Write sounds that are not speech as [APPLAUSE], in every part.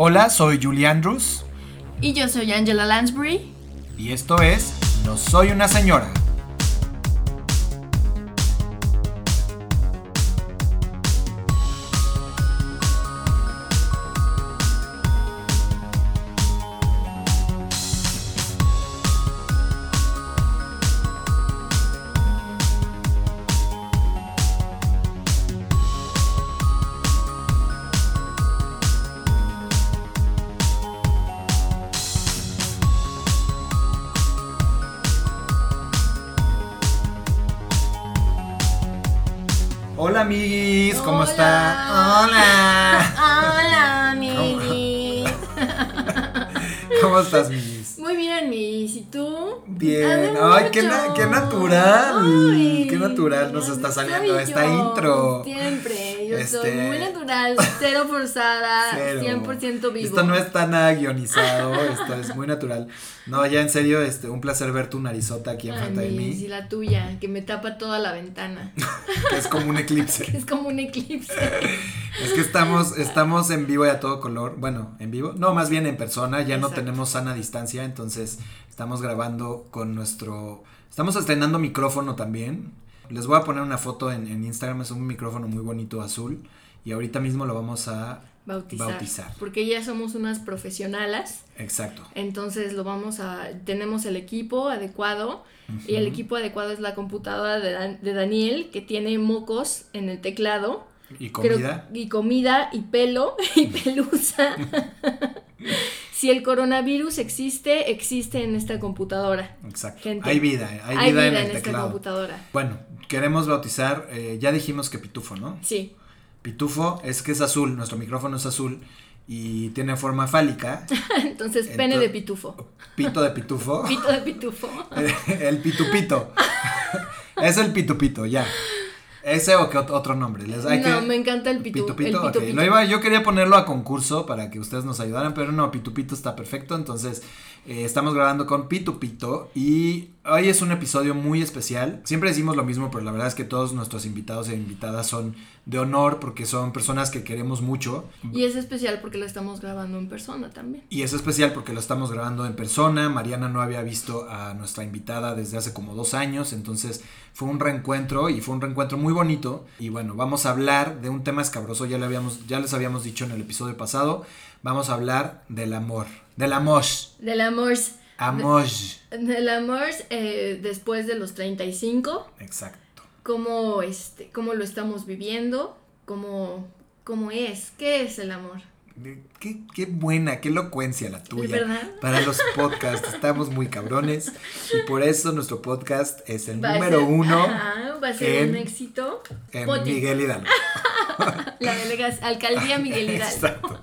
Hola, soy Julie Andrews. Y yo soy Angela Lansbury. Y esto es No Soy una Señora. Está soy saliendo esta yo, intro. Siempre. Yo soy Este- muy natural, cero forzada, [LAUGHS] Cero. 100% vivo. Esto no está nada guionizado, [LAUGHS] esto es muy natural. No, ya en serio, este, un placer ver tu narizota aquí enfrente de mí, la tuya, que me tapa toda la ventana. [LAUGHS] que es como un eclipse. es como un eclipse. Es que estamos, estamos en vivo y a todo color. Bueno, en vivo. No, más bien en persona. Ya no Exacto. tenemos sana distancia. Entonces estamos grabando con nuestro. Estamos estrenando micrófono también. Les voy a poner una foto en, en Instagram. Es un micrófono muy bonito azul. Y ahorita mismo lo vamos a. Bautizar. Bautizar. Porque ya somos unas profesionalas. Exacto. Entonces lo vamos a, tenemos el equipo adecuado y el equipo adecuado es la computadora de, Dan- de Daniel que tiene mocos en el teclado. Y Creo- comida. y comida y pelo [LAUGHS] y pelusa. [LAUGHS] si el coronavirus existe, existe en esta computadora. Exacto. gente. Hay vida. Hay, Hay vida, vida en en, el esta teclado. computadora. Bueno, queremos bautizar. eh, ya dijimos que pitufo, ¿no? Sí. Pitufo es que es azul. Nuestro micrófono es azul. Y tiene forma fálica. [LAUGHS] Entonces, pene de pitufo. Pito de pitufo. Pito de pitufo. el pitupito. es el pitupito, ya. Ese o qué ot- otro nombre. Les hay no, que... me encanta el pitu, Pitupito, el ok. pitupito. Lo iba, yo quería ponerlo a concurso para que ustedes nos ayudaran, pero no, Pitupito está perfecto. Entonces, eh, estamos grabando con Pitupito y hoy es un episodio muy especial. Siempre decimos lo mismo, pero la verdad es que todos nuestros invitados e invitadas son de honor porque son personas que queremos mucho. Y es especial porque lo estamos grabando en persona también. Y es especial porque lo estamos grabando en persona. Mariana no había visto a nuestra invitada desde hace como dos años, entonces fue un reencuentro y fue un reencuentro muy bonito. Y bueno, vamos a hablar de un tema escabroso, ya, le habíamos, ya les habíamos dicho en el episodio pasado. Vamos a hablar del amor, del amor, Del amor. amor. Del amor eh, después de los 35. Exacto. cómo, este, cómo lo estamos viviendo, cómo, cómo es, qué es el amor. Qué, qué buena, qué elocuencia la tuya. ¿Verdad? Para los podcasts, estamos muy cabrones. Y por eso nuestro podcast es el Va número ser- uno ajá, va a ser en- un éxito. en. Miguel Hidalgo. [LAUGHS] La delegación, alcaldía Miguel Hidalgo. Exacto.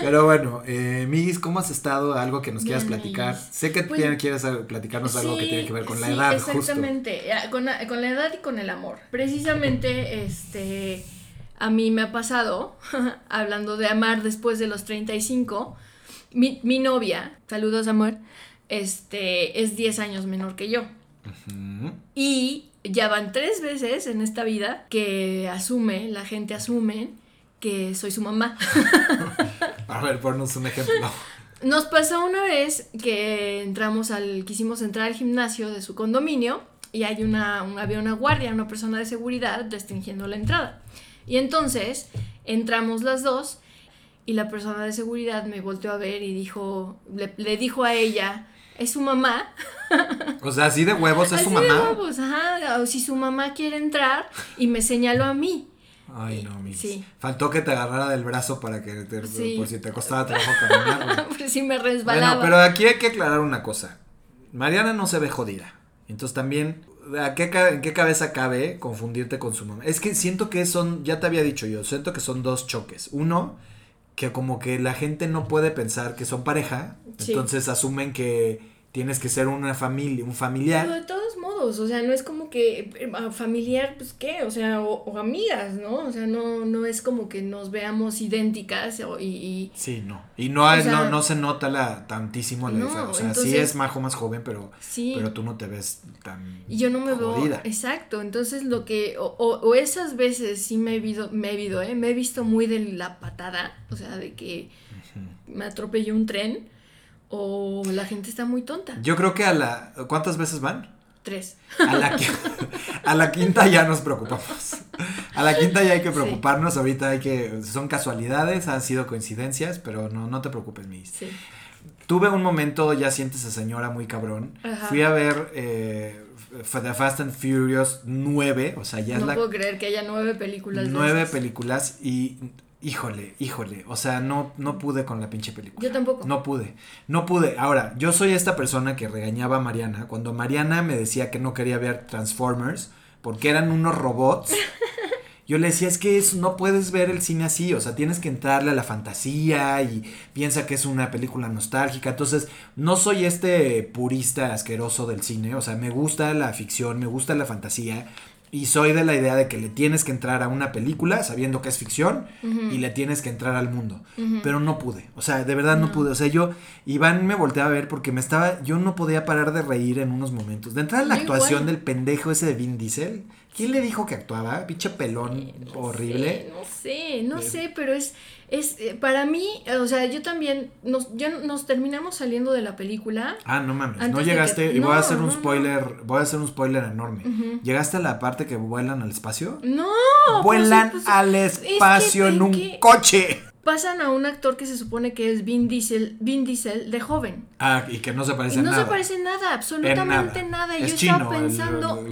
Pero bueno, eh, Miguis, ¿cómo has estado? Algo que nos quieras platicar. Miguis. Sé que Pues- tiene- quieres platicarnos algo que tiene que ver con la sí, edad. Exactamente, eh, con, la- con la edad y con el amor. Precisamente, este, a mí me ha pasado, [LAUGHS] hablando de amar después de los 35, mi, mi novia, saludos amor, este, es 10 años menor que yo. Y ya van tres veces en esta vida que asume, la gente asume que soy su mamá. [LAUGHS] A ver, ponnos un ejemplo. [LAUGHS] Nos pasó una vez que entramos al, quisimos entrar al gimnasio de su condominio y hay una, un- había una guardia, una persona de seguridad restringiendo la entrada. Y entonces entramos las dos y la persona de seguridad me volteó a ver y dijo, le, le dijo a ella, es su mamá. O sea, así de huevos es su Así de mamá. huevos, ajá, o si su mamá quiere entrar y me señaló a mí. Ay, no, Miguis. Sí. Faltó que te agarrara del brazo para que te, Sí. por si te costaba trabajo caminar. [LAUGHS] Por si me resbalaba. Bueno, pero aquí hay que aclarar una cosa. Mariana no se ve jodida. Entonces también, ¿a qué, ca- ¿en qué cabeza cabe confundirte con su mamá? Es que siento que son, ya te había dicho yo, siento que son dos choques. Uno, que como que la gente no puede pensar que son pareja, Sí. entonces asumen que tienes que ser una familia, un familiar. de todos o sea, no es como que eh, familiar, pues qué, o sea, o, o amigas, ¿no? O sea, no, no es como que nos veamos idénticas o- y, y- Sí, no. Y no, hay- O sea, no, no se nota la, tantísimo la no, diferencia. O sea, sí es Majo más joven, pero, sí. pero tú no te ves tan Y yo no me veo, jodida. exacto, entonces lo que, o, o- o esas veces sí me he visto, me he visto, ¿eh? Me he visto muy de la patada, o sea, de que me atropelló un tren o la gente está muy tonta. Yo creo que a la... ¿Cuántas veces van? Tres. A la, qui- a la quinta ya nos preocupamos. A la quinta ya hay que preocuparnos. Ahorita hay que. Son casualidades, han sido coincidencias, pero no, no te preocupes, mi. Sí. Tuve un momento, ya sientes a señora muy cabrón. Ajá. Fui a ver eh, The Fast and Furious 9, o sea, ya no es la puedo creer que haya nueve películas. nueve películas y híjole, híjole, o sea, no no pude con la pinche película. Yo tampoco. No pude, no pude. Ahora, yo soy esta persona que regañaba a Mariana cuando Mariana me decía que no quería ver Transformers porque eran unos robots. [LAUGHS] Yo le decía, es que es- no puedes ver el cine así, o sea, tienes que entrarle a la fantasía y piensa que es una película nostálgica. Entonces, no soy este purista asqueroso del cine, o sea, me gusta la ficción, me gusta la fantasía y soy de la idea de que le tienes que entrar a una película sabiendo que es ficción y le tienes que entrar al mundo. Pero no pude, o sea, de verdad no. No. pude. O sea, yo, Iván me volteaba a ver porque me estaba, yo no podía parar de reír en unos momentos. De entrada la actuación del pendejo ese de Vin Diesel. ¿Quién le dijo que actuaba? Pinche pelón Eh, no horrible. sé, no sé, no Eh. sé, pero es, es eh, para mí, eh, o sea, yo también, nos, ya nos terminamos saliendo de la película. Ah, no mames, no que- llegaste, y voy a hacer un no, no. spoiler, voy a hacer un spoiler enorme. ¿Llegaste a la parte que vuelan al espacio? No, vuelan pues, pues, al que espacio en un que- coche. Pasan a un actor que se supone que es Vin Diesel, Vin Diesel de joven. Ah, y que no se parece Y a no nada. se parece nada, absolutamente En nada. nada. Es yo chino, estaba el- pensando,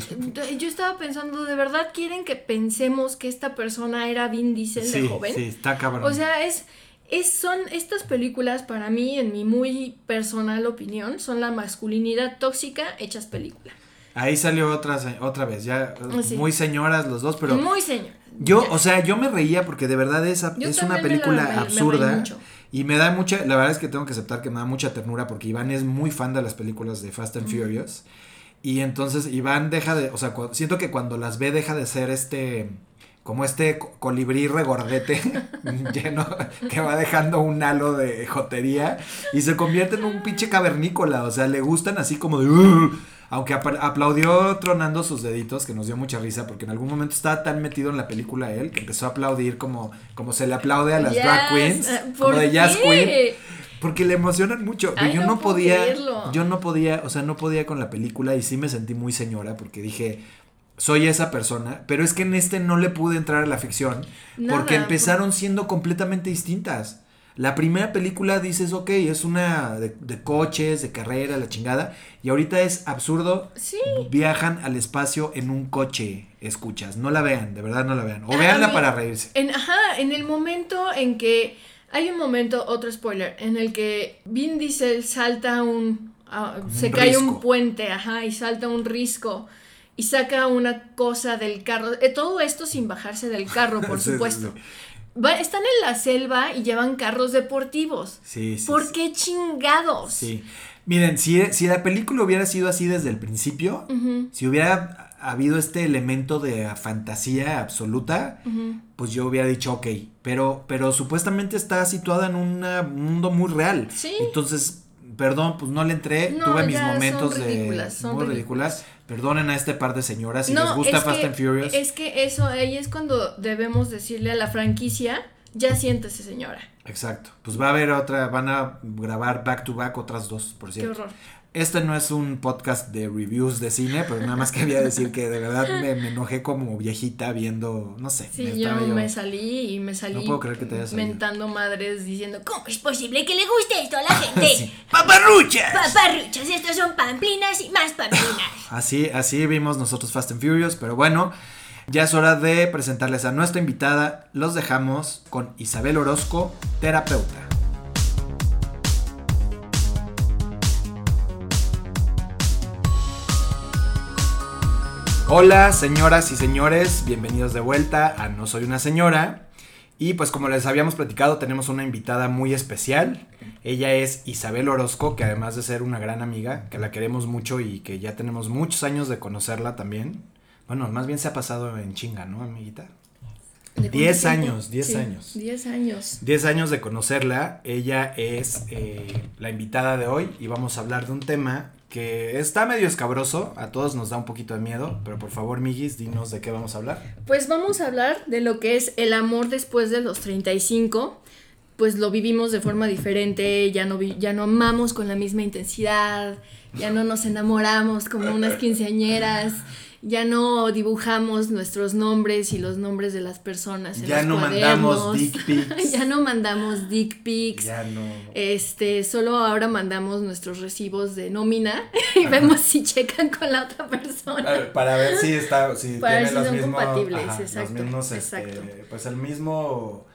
yo estaba pensando, ¿de verdad quieren que pensemos que esta persona era Vin Diesel de joven? sí, está cabrón. O sea, es, es, son estas películas para mí, en mi muy personal opinión, son la masculinidad tóxica hechas película. Ahí salió otra, otra vez, ya Ah, sí. muy señoras los dos, pero muy señor. yo, o sea, yo me reía porque de verdad es, es una me película la- me- me absurda mucho. y me da mucha, la verdad es que tengo que aceptar que me da mucha ternura porque Iván es muy fan de las películas de Fast and Furious y entonces Iván deja de, o sea, siento que cuando las ve deja de ser este como este co- colibrí regordete [LAUGHS] [LAUGHS] lleno que va dejando un halo de jotería y se convierte en un pinche cavernícola, o sea, le gustan así como de aunque aplaudió tronando sus deditos, que nos dio mucha risa, porque en algún momento estaba tan metido en la película él, que empezó a aplaudir como, como se le aplaude a las drag Yes, queens, eh, como ¿por de jazz queen. Porque le emocionan mucho. Ay, yo no podía, creerlo. yo no podía, o sea, no podía con la película y sí me sentí muy señora porque dije, soy esa persona, pero es que en este no le pude entrar a la ficción Nada, porque empezaron siendo completamente distintas. La primera película dices, ok, es una de, de coches, de carrera, la chingada, y ahorita es absurdo. Sí. Viajan al espacio en un coche, escuchas. No la vean, de verdad no la vean. O véanla mí- para reírse. En, ajá, en el momento en que. Hay un momento, otro spoiler, en el que Vin Diesel salta un. ah, se un cae un puente, ajá, y salta un risco. Y saca una cosa del carro. eh, todo esto sin bajarse del carro, por [LAUGHS] Sí, sí, supuesto. sí. Va- están en la selva y llevan carros deportivos. Sí, sí, ¿Por sí. qué chingados? Sí. Miren, si, si la película hubiera sido así desde el principio, si hubiera habido este elemento de fantasía absoluta, pues yo hubiera dicho ok. Pero, pero supuestamente está situada en un mundo muy real. Sí. Entonces, perdón, pues no le entré. No, Tuve mis ya, son momentos ridículas, de son muy ridículas. Perdonen a este par de señoras si les gusta Fast que- and Furious. Es que eso, ahí es cuando debemos decirle a la franquicia, ya siéntese señora. Exacto. Pues va a haber otra, van a grabar back to back otras dos, por Qué cierto. horror. Este no es un podcast de reviews de cine, pero nada más quería decir que de verdad me, me enojé como viejita viendo, no sé. Sí, me yo, me salí y me salí No puedo creer que te hayas salido. mentando madres diciendo, ¿cómo es posible que le guste esto a la [LAUGHS] gente? Sí. ¡Paparruchas! Paparruchas, estos son pamplinas y más pamplinas. [LAUGHS] Así, así vimos nosotros Fast and Furious, pero bueno, ya es hora de presentarles a nuestra invitada. Los dejamos con Isabel Orozco, terapeuta. Hola, señoras y señores, bienvenidos de vuelta a No Soy una Señora. Y pues como les habíamos platicado, tenemos una invitada muy especial. Ella es Isabel Orozco, que además de ser una gran amiga, que la queremos mucho y que ya tenemos muchos años de conocerla también. Bueno, más bien se ha pasado en chinga, ¿no, amiguita? ¿De cuánto Diez tiempo? años, diez Sí, años. Diez años. 10 años de conocerla, ella es eh, la invitada de hoy y vamos a hablar de un tema que está medio escabroso, a todos nos da un poquito de miedo, pero por favor, Migis, dinos de qué vamos a hablar. Pues vamos a hablar de lo que es el amor después de los 35. pues lo vivimos de forma diferente, ya no, ya no amamos con la misma intensidad, ya no nos enamoramos como unas quinceañeras, ya no dibujamos nuestros nombres y los nombres de las personas. En ya no mandamos [LAUGHS] dick pics. ya no mandamos dick pics. Ya no. Este, solo ahora mandamos nuestros recibos de nómina [LAUGHS] y vemos si checan con la otra persona. Para ver si está, si tiene los mismos, exacto, los mismos, este, pues el mismo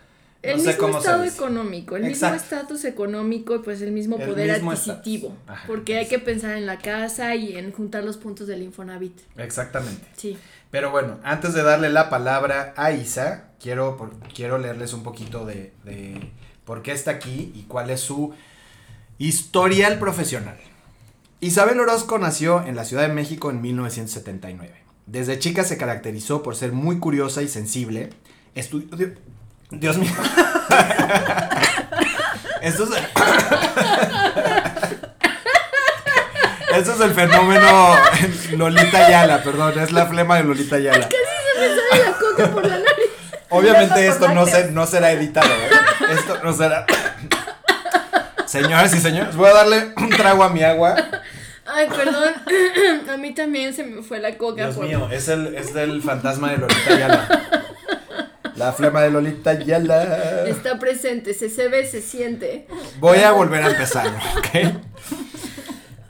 el mismo estado económico, el mismo estatus económico y pues el mismo poder adquisitivo. porque hay que pensar en la casa y en juntar los puntos del Infonavit. Exactamente. Sí. Pero bueno, antes de darle la palabra a Isa, quiero, quiero leerles un poquito de, de por qué está aquí y cuál es su historial profesional. Isabel Orozco nació en la Ciudad de México en 1979. Desde chica se caracterizó por ser muy curiosa y sensible. Estudió, Dios mío. [LAUGHS] Esto es. [LAUGHS] Esto es el fenómeno Lolita Yala, perdón, es la flema de Lolita Yala. Casi se me sale la coca por la nariz. Obviamente esto no, se, no será editado, ¿eh? Esto no será. [COUGHS] Señoras y señores, voy a darle un trago a mi agua. Ay, perdón. [COUGHS] A mí también se me fue la coca. Dios mío, es, el, es del fantasma de Lolita Yala. La flema de Lolita Yala. Está presente, se, se ve, se siente. Voy a volver a empezar, ¿ok?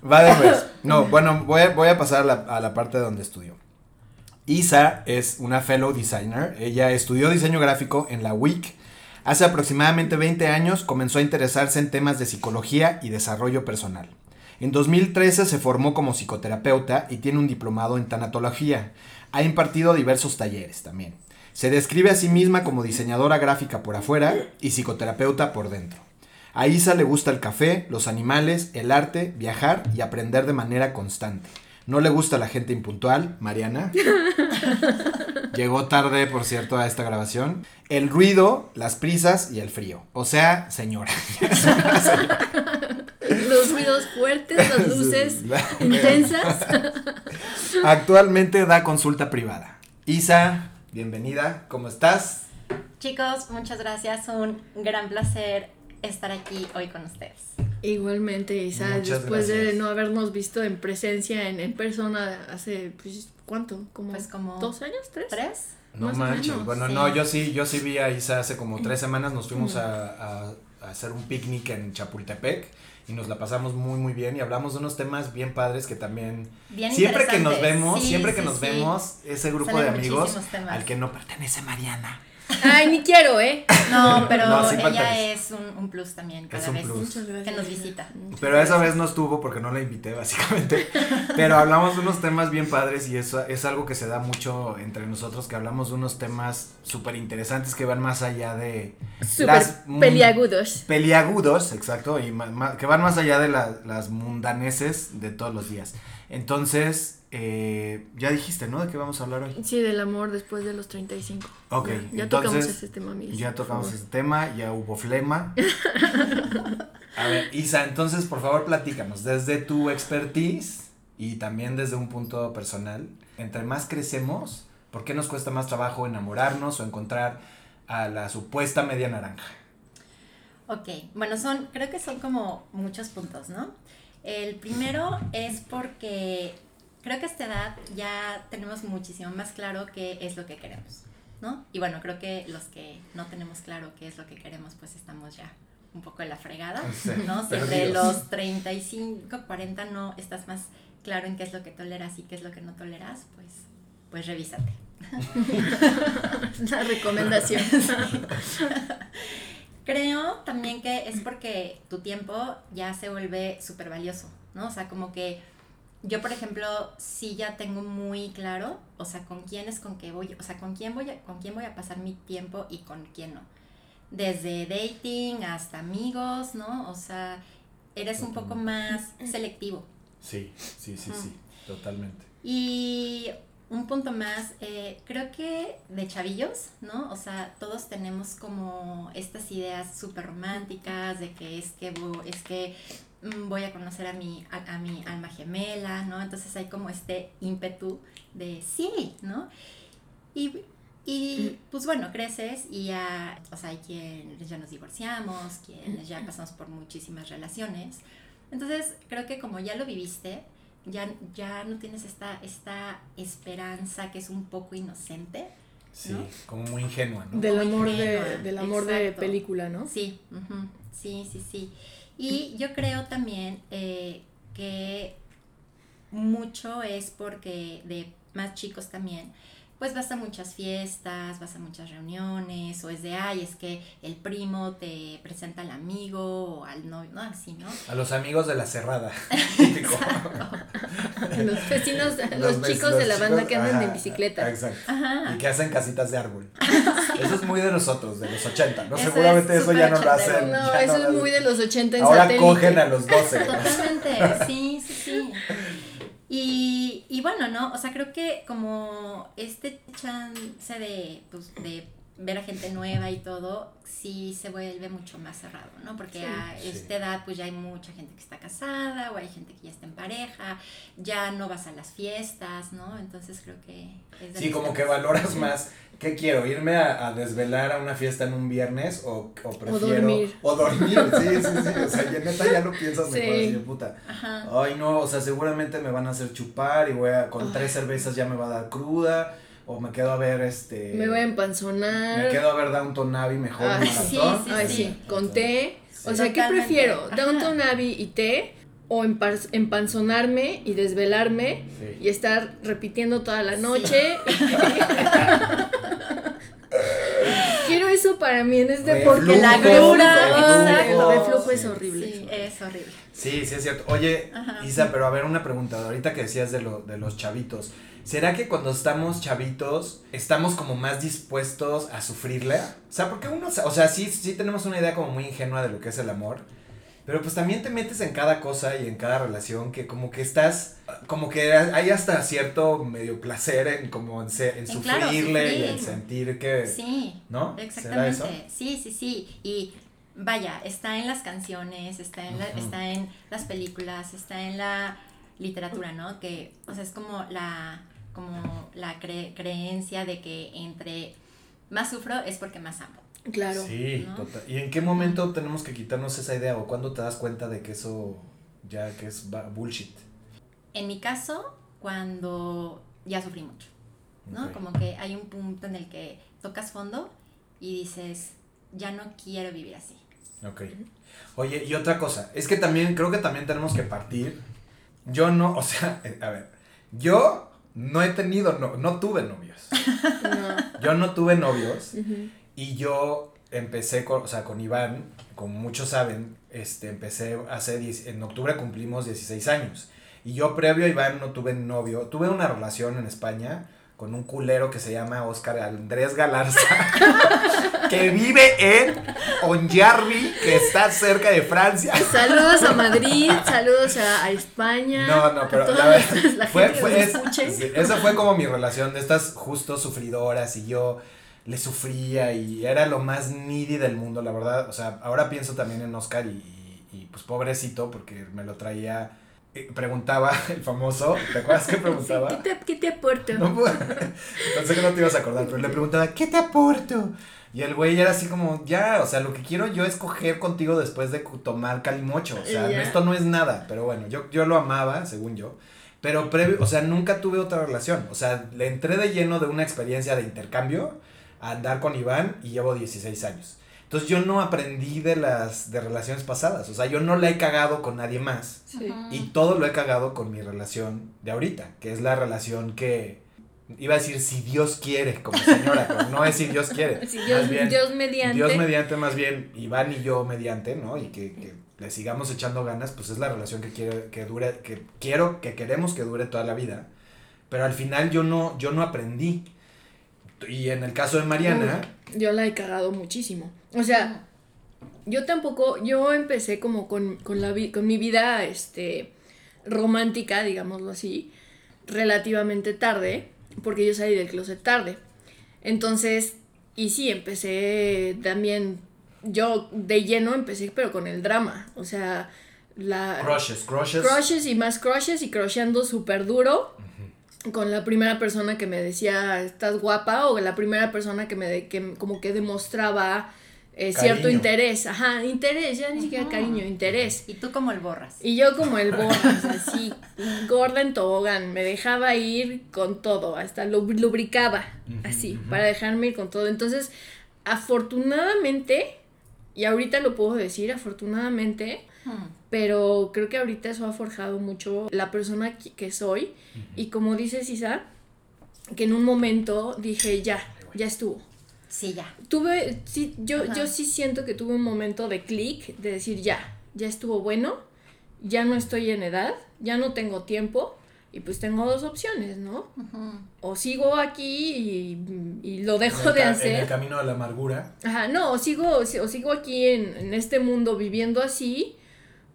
Va después. No, bueno, voy a, voy a pasar a la, a la parte donde estudió. Isa es una fellow designer. Ella estudió diseño gráfico en la WIC. Hace aproximadamente 20 años comenzó a interesarse en temas de psicología y desarrollo personal. En 2013 se formó como psicoterapeuta y tiene un diplomado en tanatología. Ha impartido diversos talleres también. Se describe a sí misma como diseñadora gráfica por afuera y psicoterapeuta por dentro. A Isa le gusta el café, los animales, el arte, viajar y aprender de manera constante. No le gusta la gente impuntual, Mariana. [LAUGHS] Llegó tarde, por cierto, a esta grabación. El ruido, las prisas y el frío. O sea, señora. [LAUGHS] Los ruidos fuertes, las luces intensas. [LAUGHS] Actualmente da consulta privada. Isa, bienvenida, ¿cómo estás? Chicos, muchas gracias, un gran placer estar aquí hoy con ustedes. Igualmente, Isa, después de no habernos visto en presencia, en, persona, hace, pues, ¿cuánto? ¿Como, pues como dos años? ¿Tres? ¿Tres? No manches, bueno, no, yo sí, yo sí vi a Isa hace como tres [LAUGHS] semanas, nos fuimos a, a, hacer un picnic en Chapultepec y nos la pasamos muy muy bien y hablamos de unos temas bien padres que también siempre que nos vemos, siempre que nos vemos, ese grupo de amigos al que no pertenece Mariana. Ay, ni quiero, ¿eh? No, pero ella es un, plus también cada vez que nos visita. Pero esa vez no estuvo porque no la invité, básicamente. Pero hablamos de unos temas bien padres y eso es algo que se da mucho entre nosotros, que hablamos de unos temas súper interesantes que van más allá de... Súper peliagudos. Peliagudos, exacto, y que van más allá de las mundaneses de todos los días. Entonces, eh, ya dijiste, ¿no? ¿De qué vamos a hablar hoy? Sí, del amor después de los 35. Ok, ya, tocamos ese tema, Miguel. Ya tocamos ese tema, ya hubo flema. [LAUGHS] a ver, Isa, entonces por favor platícanos, desde tu expertise y también desde un punto personal, entre más crecemos, ¿por qué nos cuesta más trabajo enamorarnos o encontrar a la supuesta media naranja? Ok, bueno, son, creo que son como muchos puntos, ¿no? El primero es porque creo que a esta edad ya tenemos muchísimo más claro qué es lo que queremos, ¿no? Y bueno, creo que los que no tenemos claro qué es lo que queremos, pues estamos ya un poco en la fregada, [LAUGHS] ¿no? Si entre los 35, 40 no estás más claro en qué es lo que toleras y qué es lo que no toleras, pues, pues revísate. La recomendación. [LAUGHS] Creo también que es porque tu tiempo ya se vuelve súper valioso, ¿no? O sea, como que yo, por ejemplo, sí ya tengo muy claro, o sea, con quién es con qué voy, o sea, con quién voy a, con quién voy a pasar mi tiempo y con quién no. Desde dating hasta amigos, ¿no? O sea, eres un poco más selectivo. Sí, sí, sí, sí, totalmente. Y un punto más, eh, creo que de chavillos, ¿no? O sea, todos tenemos como estas ideas súper románticas de que es que, es que voy a conocer a mi, a, mi alma gemela, ¿no? Entonces hay como este ímpetu de sí, ¿no? Y Y pues bueno, creces y ya, o sea, hay quienes ya nos divorciamos, quienes ya pasamos por muchísimas relaciones. Entonces, creo que como ya lo viviste, ya, ya no tienes esta, esta esperanza que es un poco inocente. Sí, como muy ingenua, ¿no? Del amor, ingenua, de, del amor de película, ¿no? Sí, ujú, sí, sí, sí. Y yo creo también eh, que mucho es porque de más chicos también, pues vas a muchas fiestas, vas a muchas reuniones, o es de, ay, es que el primo te presenta al amigo o al novio, no, así, ¿no? A los amigos de la cerrada. [LAUGHS] Típico. Los vecinos, [LAUGHS] los, chicos los de la banda chicos, que andan ajá, en bicicleta. Exacto. Ajá. Y que hacen casitas de árbol. [LAUGHS] Eso es muy de nosotros, de los 80. No, Eso seguramente es eso ya no lo hacen. No, eso es muy de los 80 en Ahora satélite. cogen a los 12. ¿no? Totalmente, sí, sí, sí. Y, y bueno, ¿no? O sea, creo que como este chance de, pues, de ver a gente nueva y todo, sí se vuelve mucho más cerrado, ¿no? Porque Sí. a Sí. esta edad pues ya hay mucha gente que está casada o hay gente que ya está en pareja, ya no vas a las fiestas, ¿no? Entonces creo que... Es de Sí, como que valoras más. ¿Qué quiero? ¿Irme a, a desvelar a una fiesta en un viernes o, o prefiero. dormir. O dormir, sí, sí, sí. O sea, ya neta ya lo piensas mejor Sí. así de puta. Ajá. Ay, no, o sea, seguramente me van a hacer chupar y voy a. Con tres cervezas ya me va a dar cruda. O me quedo a ver este. Me voy a empanzonar. Me quedo a ver Downton Abbey mejor. Sí, maratón. sí, Ay, sí. sí, con té. Sí. O sea, ¿qué Totalmente. prefiero? ¿Downton Abbey y té? ¿O empar- empanzonarme y desvelarme Sí. y estar repitiendo toda la noche? [LAUGHS] [LAUGHS] Eso para mí en este Reflujo, porque la reflujo, cruda, el exacto. reflujo es horrible. Sí, es horrible. Sí, sí es cierto. Oye, Ajá. Isa, pero a ver una pregunta. Ahorita que decías de, lo, de los chavitos. ¿Será que cuando estamos chavitos estamos como más dispuestos a sufrirle? O sea, porque uno, o sea, sí, sí tenemos una idea como muy ingenua de lo que es el amor. Pero pues también te metes en cada cosa y en cada relación que como que estás, como que hay hasta cierto medio placer en como en, se- en En claro, sufrirle y en sentir que, Sí. ¿no? ¿Será eso? Exactamente, sí, sí, sí. Y vaya, está en las canciones, está en, la, está en las películas, está en la literatura, ¿no? Que, o sea, es como la, como la cre- creencia de que entre más sufro es porque más amo. Claro. Sí, ¿no? total. ¿Y en qué momento tenemos que quitarnos esa idea o cuándo te das cuenta de que eso ya que es bullshit? En mi caso, cuando ya sufrí mucho, ¿no? Como que hay un punto en el que tocas fondo y dices, ya no quiero vivir así. Ok. Oye, y otra cosa, es que también, creo que también tenemos que partir. Yo no, o sea, [LAUGHS] eh, a ver, yo no he tenido, no, no tuve novios. [LAUGHS] No. Yo no tuve novios Ujú. Y yo empecé con, o sea, con Iván, como muchos saben, este, empecé hace, 10 en octubre cumplimos 16 años. Y yo previo a Iván no tuve novio, tuve una relación en España con un culero que se llama Oscar Andrés Galarza, [LAUGHS] que vive en Onjarvi, que está cerca de Francia. [LAUGHS] Saludos a Madrid, saludos a, a España. No, no, pero a la verdad, la fue, gente fue- que es- escuche. esa fue como mi relación de estas justo sufridoras y yo le sufría y era lo más needy del mundo, la verdad. O sea, ahora pienso también en Oscar y, y- y, pues pobrecito porque me lo traía, eh, preguntaba [LAUGHS] el famoso, ¿te acuerdas que [LAUGHS] preguntaba? ¿Qué te, qué te aporto? No. [LAUGHS] Pensé que no te ibas a acordar, pero le preguntaba, ¿qué te aporto? Y el güey era así como, ya, o sea, lo que quiero yo es coger contigo después de tomar calimocho. O sea, esto no es nada, pero bueno, yo, yo lo amaba, según yo. Pero previo, o sea, nunca tuve otra relación. O sea, le entré de lleno de una experiencia de intercambio a andar con Iván y llevo 16 años. Entonces yo no aprendí de las de relaciones pasadas. O sea, yo no la he cagado con nadie más. Sí. Y todo lo he cagado con mi relación de ahorita, que es la relación que iba a decir si Dios quiere, como señora, pero no es si Dios quiere. [LAUGHS] Si más Dios, bien, Dios mediante. Dios mediante, más bien Iván y yo mediante, ¿no? Y que, que le sigamos echando ganas, pues es la relación que quiero que dure, que quiero, que queremos que dure toda la vida. Pero al final yo no, yo no aprendí. Y en el caso de Mariana, Yo la he cagado muchísimo. O sea, yo tampoco, yo empecé como con, con, la, con mi vida este, romántica, digámoslo así, relativamente tarde, porque yo salí del closet tarde. Entonces, y sí, empecé también, yo de lleno empecé, pero con el drama. O sea, la... crushes, crushes. crushes y más crushes y crusheando súper duro. Con la primera persona que me decía estás guapa o la primera persona que me de, que como que demostraba eh, cierto interés, ajá, interés, ya ni siquiera cariño, interés. Y tú como el borras. Y yo como el borras, así, gorda en tobogán, me dejaba ir con todo, hasta lo lubricaba, así, para dejarme ir con todo. Entonces, afortunadamente, y ahorita lo puedo decir, afortunadamente, Hmm. pero creo que ahorita eso ha forjado mucho la persona que- soy. Y como dices, Isa, que en un momento dije, ya, ya estuvo. Sí, ya. Tuve, sí, yo, Ajá. yo sí siento que tuve un momento de clic, de decir, ya, ya estuvo bueno, ya no estoy en edad, ya no tengo tiempo, y pues tengo dos opciones, ¿no? O sigo aquí y, y lo dejo de ca- En el hacer. camino de la amargura. Ajá, no, o sigo, o sigo aquí en, en este mundo viviendo así,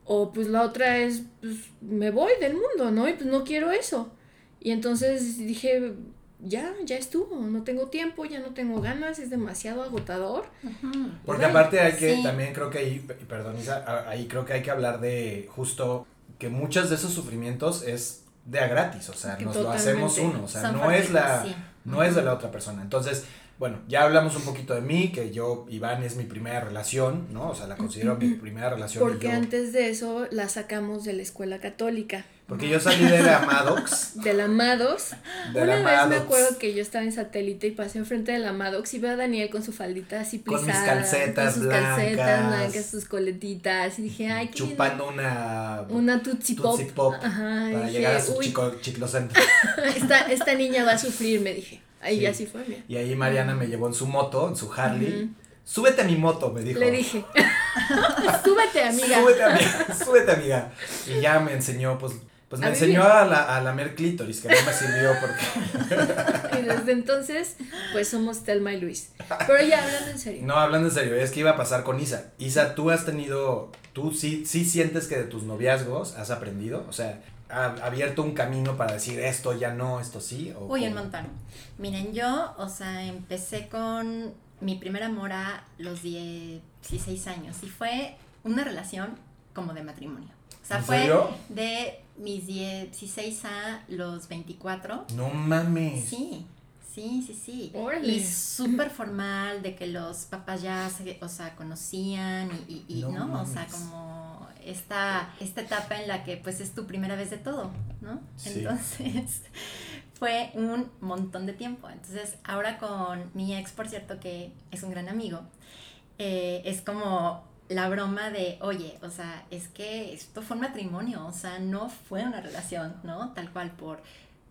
o pues la otra es, pues me voy del mundo, ¿no? Y pues no quiero eso. Y entonces dije, ya, ya estuvo, no tengo tiempo, ya no tengo ganas, es demasiado agotador. Porque Bueno, aparte hay que, sí. también creo que ahí, perdón Isa, ahí creo que hay que hablar de justo que muchos de esos sufrimientos es de a gratis, o sea, Que nos lo hacemos uno, o sea, no es la, no es de la otra persona. Entonces, bueno, ya hablamos un poquito de mí, que yo, Iván, es mi primera relación, ¿no? O sea, la considero mi primera relación. Porque yo- antes de eso la sacamos de la escuela católica, Porque yo salí de la Maddox, del Amados. [LAUGHS] de Una la vez me Maddox, acuerdo que yo estaba en satélite y pasé enfrente del Amadox y veo a Daniel con su faldita así Con mis plisada, calcetas con sus calcetas blancas. sus coletitas y dije, ay, qué chupando una, una Tootsie Pop. Tootsie Pop Ajá, para dije, llegar a su "Uy, chico, chiclocentro. [LAUGHS] esta, esta niña va a sufrir, me dije. Ahí Sí. así fue, mira. Y ahí Mariana me llevó en su moto, en su Harley. Súbete a mi moto, me dijo. Le dije, [LAUGHS] súbete, amiga. Súbete, amiga. Súbete, amiga. Y ya me enseñó, pues, pues me A enseñó a, la, a lamer clítoris, que no me sirvió porque. [LAUGHS] Y desde entonces, pues somos Telma y Luis. Pero ya hablando en serio. No, hablando en serio, es que iba a pasar con Isa. Isa, tú has tenido. Tú sí, sí sientes que de tus noviazgos has aprendido. O sea, ha abierto un camino para decir esto ya no, esto sí. O Uy, un cómo? Miren, yo, o sea, empecé con mi primer amor a los 16 años y fue una relación como de matrimonio. O sea, ¿En fue serio? de mis 16 a los 24. No mames. Sí, sí, sí, sí. Órale. Y súper formal, de que los papás ya se, o sea, conocían y, y- y, No ¿no? O sea, como esta, esta etapa en la que pues es tu primera vez de todo, ¿no? Sí. Entonces, fue un montón de tiempo. Entonces, ahora con mi ex, por cierto, que es un gran amigo, eh, es como la broma de, oye, o sea, es que esto fue un matrimonio, o sea, no fue una relación, ¿no? Tal cual por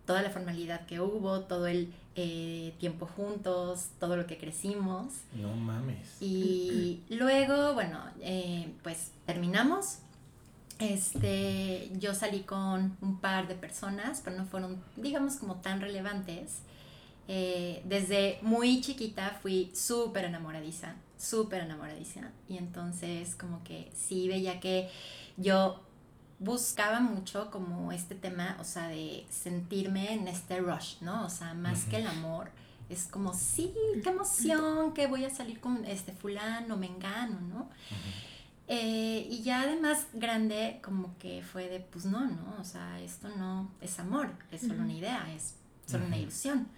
toda la formalidad que hubo, todo el eh, tiempo juntos, todo lo que crecimos. No mames. Y luego, bueno, eh, pues terminamos. Este, yo salí con un par de personas, pero no fueron, digamos, como tan relevantes. Eh, desde muy chiquita fui súper enamoradiza, súper enamoradiza. Y entonces como que sí veía que yo buscaba mucho como este tema, o sea, de sentirme en este rush, ¿no? O sea, más que el amor, es como, sí, qué emoción, que voy a salir con este fulano, mengano, ¿no? Eh, y ya además grande, como que fue de, pues no, no, o sea, esto no es amor, es solo una idea, es solo una ilusión.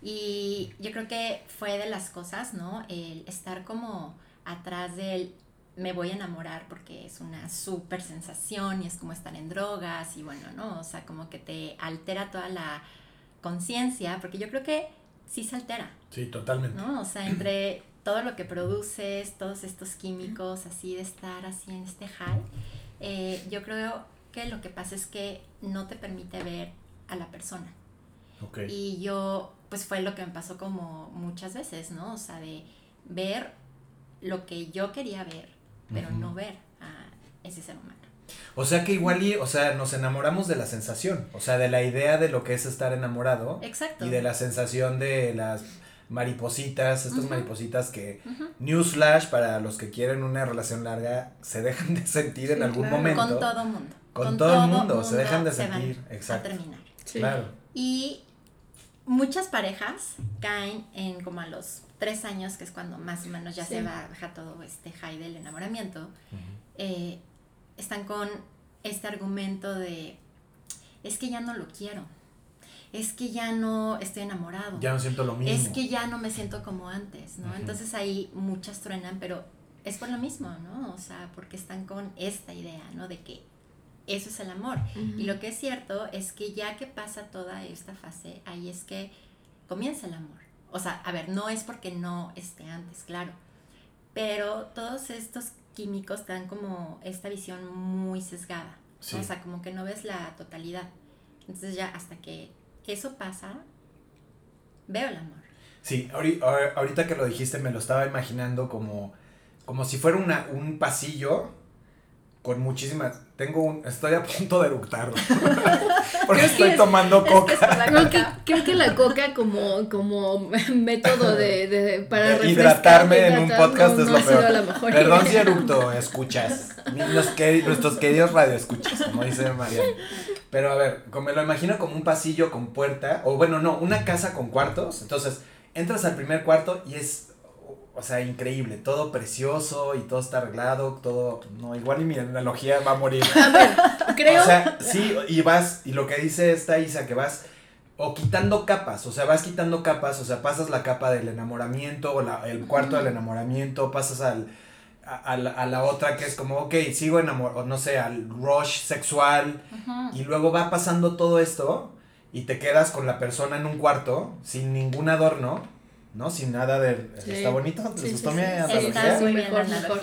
Y yo creo que fue de las cosas, ¿no? El estar como atrás del me voy a enamorar porque es una súper sensación y es como estar en drogas y bueno, ¿no? O sea, como que te altera toda la conciencia, porque yo creo que sí se altera, Sí, totalmente. ¿no? O sea, entre todo lo que produces, todos estos químicos, así de estar así en este high, eh, yo creo que lo que pasa es que no te permite ver a la persona. Ok. Y yo, pues fue lo que me pasó como muchas veces, ¿no? O sea, de ver lo que yo quería ver, pero no ver a ese ser humano. O sea que igual y, o sea, nos enamoramos de la sensación, o sea, de la idea de lo que es estar enamorado Exacto. y de la sensación de las maripositas, estas maripositas que, newsflash, para los que quieren una relación larga, se dejan de sentir en algún claro. momento. Con todo mundo. Con todo el mundo, se dejan de se van sentir, exacto. A terminar. Sí. Claro. Y muchas parejas caen en como a los tres años, que es cuando más o menos ya Sí. se baja todo este high del enamoramiento, eh, están con este argumento de, es que ya no lo quiero, es que ya no estoy enamorado. Ya no siento lo mismo. Es que ya no me siento como antes, ¿no? Entonces ahí muchas truenan, pero es por lo mismo, ¿no? O sea, porque están con esta idea, ¿no? De que eso es el amor. Y lo que es cierto es que ya que pasa toda esta fase, ahí es que comienza el amor. O sea, a ver, no es porque no esté antes, claro. Pero todos estos químicos te dan como esta visión muy sesgada. Sí. O sea, como que no ves la totalidad. Entonces ya hasta que eso pasa, veo el amor. Sí, ahori- ahor- ahorita que lo dijiste me lo estaba imaginando como, como si fuera una, un pasillo con muchísimas... Tengo un... Estoy a punto de eructar. [LAUGHS] Porque estoy es- tomando coca. Creo que, creo que la coca como, como [LAUGHS] método de, de- para De hidratarme en un podcast no, es lo peor. la mejor Perdón idea. si eructo, escuchas. Los que- nuestros queridos radioescuchas, como dice Mariana. Pero a ver, como me lo imagino como un pasillo con puerta, o bueno, no, una casa con cuartos. Entonces, entras al primer cuarto y es, o sea, increíble, todo precioso y todo está arreglado, todo, no, igual y mi analogía va a morir. [LAUGHS] Creo, O sea, sí, y vas, y lo que dice esta Isa, que vas o quitando capas, o sea, vas quitando capas, o sea, pasas la capa del enamoramiento, o la- el cuarto del enamoramiento, pasas al, a, a la, a la otra que es como, ok, sigo enamorado, no sé, al rush sexual, y luego va pasando todo esto, y te quedas con la persona en un cuarto, sin ningún adorno, ¿no? Sin nada de... Sí. ¿Está bonito? ¿Les Sí, gustó sí. mi Sí, analogía? Está muy Mejor, mejor.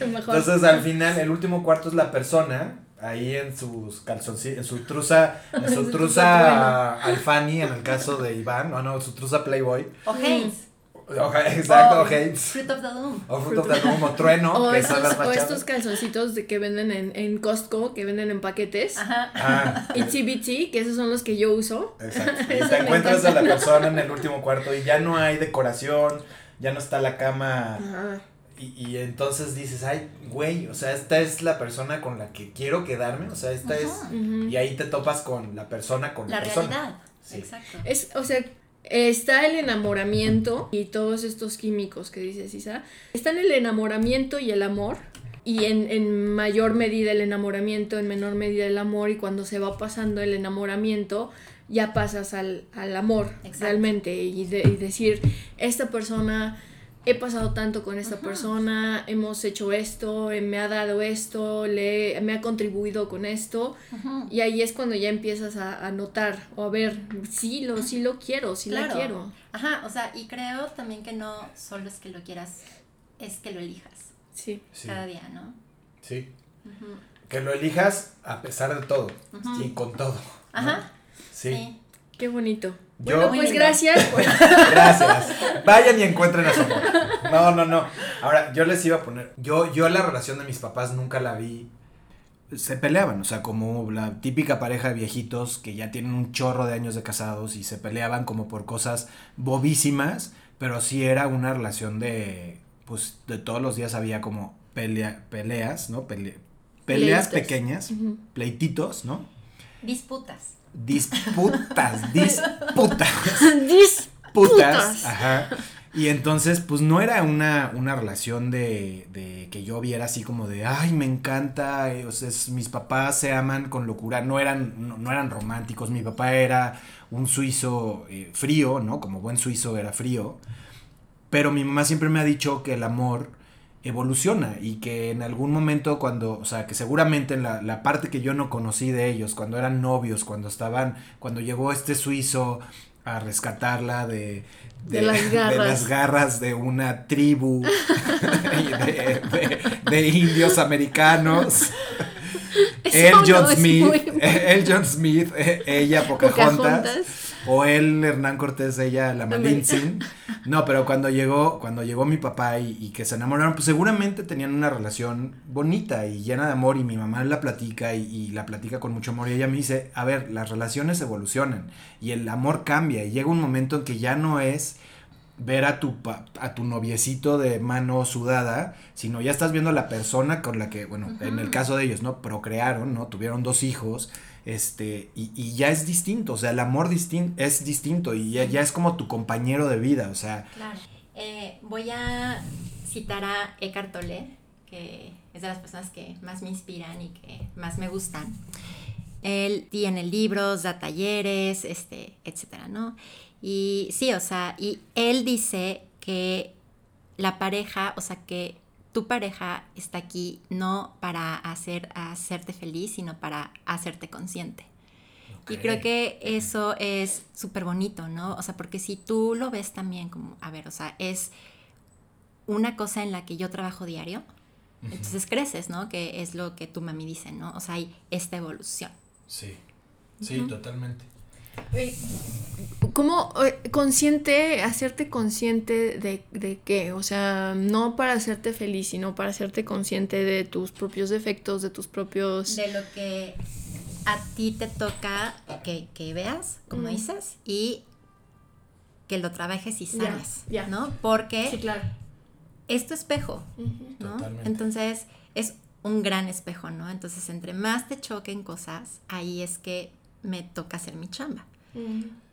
Entonces al final el último cuarto es la persona ahí en sus calzoncillos, en su truza, en su [LAUGHS] Su truza Alfani en el caso de Iván, no, no, su truza Playboy. O Haynes. Oja- exacto, O ok. Fruit of the Loom. O fruto de humo, trueno, [LAUGHS] o, que estos, o estos calzoncitos de que venden en, en Costco, que venden en paquetes. Ajá. Ah, Itsy Bitsy, que esos son los que yo uso. exacto. [LAUGHS] Y te encuentras a la persona en el [LAUGHS] último cuarto y ya no hay decoración, ya no está la cama. Ajá. Y, y entonces dices, ay, güey, o sea, esta es la persona con la que quiero quedarme, o sea, esta es... Y ahí te topas con la persona, con la, La persona. realidad. Sí. Exacto. Es, o sea, está el enamoramiento y todos estos químicos que dice Isa. Están el enamoramiento y el amor. Y en, en mayor medida el enamoramiento, en menor medida el amor. Y cuando se va pasando el enamoramiento, ya pasas al, al amor Exacto. realmente. Y, de- y decir, esta persona, he pasado tanto con esta Ajá. persona, hemos hecho esto, me ha dado esto, le, me ha contribuido con esto. Y ahí es cuando ya empiezas a, a notar o a ver, sí lo, sí lo quiero, sí la Claro. quiero. Ajá, o sea, y creo también que no solo es que lo quieras, es que lo elijas Sí. Sí, cada día, ¿no? sí. Ujú. Que lo elijas a pesar de todo y con todo. ¿no? Ajá. Sí. Sí. Qué bonito. Yo- bueno, pues gracias. [LAUGHS] por- Gracias. Vayan y encuentren a su amor. No, no, no. Ahora, yo les iba a poner. Yo, yo la relación de mis papás nunca la vi. Se peleaban, o sea, como la típica pareja de viejitos que ya tienen un chorro de años de casados y se peleaban como por cosas bobísimas, pero sí era una relación de, pues, de todos los días había como pelea, peleas, ¿no? Pele- peleas Pleitos. pequeñas, pleititos, ¿no? Disputas. Disputas, disputas [LAUGHS] Dis- putas. Putas. Ajá. Y entonces, pues no era una, una relación de, de que yo viera así como de, ay, me encanta, eh, o sea, es- mis papás se aman con locura, no eran, no, no eran románticos, mi papá era un suizo eh, frío, ¿no? Como buen suizo era frío, pero mi mamá siempre me ha dicho que el amor evoluciona y que en algún momento cuando, o sea, que seguramente en la, la parte que yo no conocí de ellos, cuando eran novios, cuando estaban, cuando llegó este suizo a rescatarla de, De las garras. de las garras de una tribu [LAUGHS] de, indios americanos. [LAUGHS] Eso no John Smith, muy- [LAUGHS] el John Smith, eh, ella Pocahontas, Pocahontas. O él Hernán Cortés, ella la Malintzin. No, pero cuando llegó, cuando llegó mi papá y, y que se enamoraron, pues seguramente tenían una relación bonita y llena de amor y mi mamá la platica y, y la platica con mucho amor y ella me dice, a ver, las relaciones evolucionan y el amor cambia y llega un momento en que ya no es ver a tu, pa- a tu noviecito de mano sudada, sino ya estás viendo a la persona con la que, bueno, en el caso de ellos, ¿no? Procrearon, ¿no? Tuvieron dos hijos, este, y, y ya es distinto, o sea, el amor distin es distinto y ya, ya es como tu compañero de vida, o sea, Claro. Eh, voy a citar a Eckhart Tolle, que es de las personas que más me inspiran y que más me gustan. Él tiene libros, da talleres, este, etcétera, ¿no? Y sí, o sea, y él dice que la pareja, o sea, que tu pareja está aquí no para hacer, hacerte feliz, sino para hacerte consciente. Y creo que eso es súper bonito, ¿no? O sea, porque si tú lo ves también como, a ver, o sea, es una cosa en la que yo trabajo diario, entonces creces, ¿no? Que es lo que tu mami dice, ¿no? O sea, hay esta evolución. Sí, sí, totalmente. ¿Cómo eh, consciente, hacerte consciente de, de qué? O sea, no para hacerte feliz, sino para hacerte consciente de tus propios defectos, de tus propios... De lo que a ti te toca que, veas, como dices, y que lo trabajes y sabes, ¿no? Porque sí, claro. es tu espejo, ¿no? Entonces, es un gran espejo, ¿no? Entonces, entre más te choquen cosas, ahí es que me toca hacer mi chamba.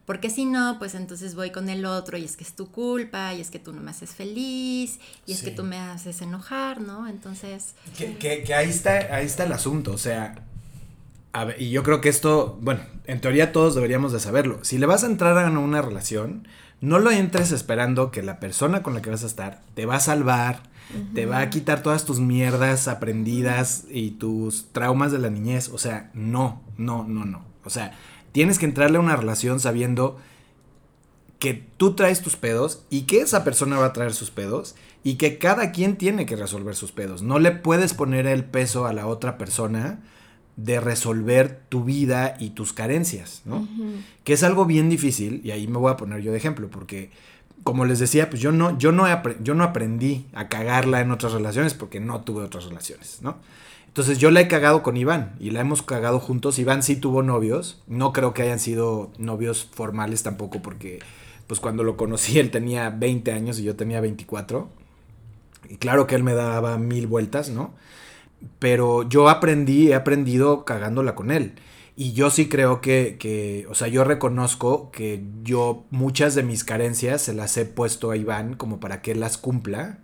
Porque si no, pues entonces voy con el otro y es que es tu culpa, y es que tú no me haces feliz, y es que tú me haces enojar, ¿no? Entonces... Que, que, ahí, está, ahí está el asunto, o sea, y yo creo que esto, bueno, en teoría todos deberíamos de saberlo. Si le vas a entrar a una relación, no lo entres esperando que la persona con la que vas a estar te va a salvar, te va a quitar todas tus mierdas aprendidas y tus traumas de la niñez. O sea, no, no, no, no. O sea, tienes que entrarle a una relación sabiendo que tú traes tus pedos y que esa persona va a traer sus pedos y que cada quien tiene que resolver sus pedos. No le puedes poner el peso a la otra persona de resolver tu vida y tus carencias, ¿no? Que es algo bien difícil, y ahí me voy a poner yo de ejemplo, porque como les decía, pues yo no, yo no, yo no aprendí a cagarla en otras relaciones porque no tuve otras relaciones, ¿no? Entonces yo la he cagado con Iván y la hemos cagado juntos. Iván sí tuvo novios, no creo que hayan sido novios formales tampoco porque pues cuando lo conocí él tenía 20 años y yo tenía 24. Y claro que él me daba mil vueltas, ¿no? pero yo aprendí, he aprendido cagándola con él. Y yo sí creo que, que, o sea, yo reconozco que yo muchas de mis carencias se las he puesto a Iván como para que él las cumpla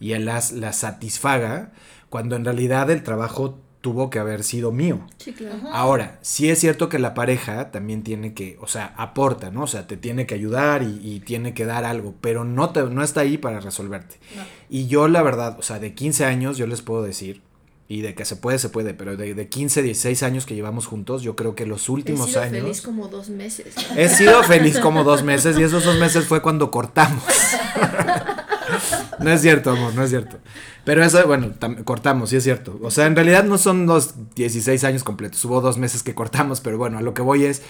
y él las, las satisfaga, cuando en realidad el trabajo tuvo que haber sido mío. Sí, claro. Ahora, sí es cierto que la pareja también tiene que, o sea, aporta, ¿no? O sea, te tiene que ayudar y, tiene que dar algo, pero no, te, no está ahí para resolverte. Y yo, la verdad, o sea, de 15 años, yo les puedo decir y de que se puede, se puede, pero de, de 15, 16 años que llevamos juntos, yo creo que los últimos He sido años... feliz como dos meses. He sido feliz como dos meses y esos dos meses fue cuando cortamos. [LAUGHS] no es cierto, amor, no es cierto. Pero eso, bueno, cortamos, sí es cierto. O sea, en realidad no son los 16 años completos, hubo dos meses que cortamos, pero bueno, a lo que voy es...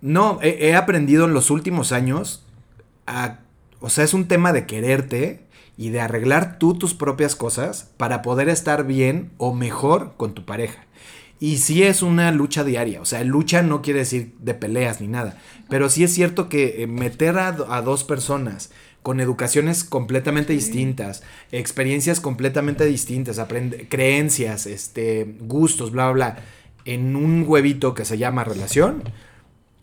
No, he, aprendido en los últimos años a... O sea, es un tema de quererte y de arreglar tú tus propias cosas para poder estar bien o mejor con tu pareja. Y sí es una lucha diaria, o sea, lucha no quiere decir de peleas ni nada, pero sí es cierto que eh, meter a, dos personas con educaciones completamente distintas, experiencias completamente distintas, creencias, este, gustos, bla, bla, bla, en un huevito que se llama relación,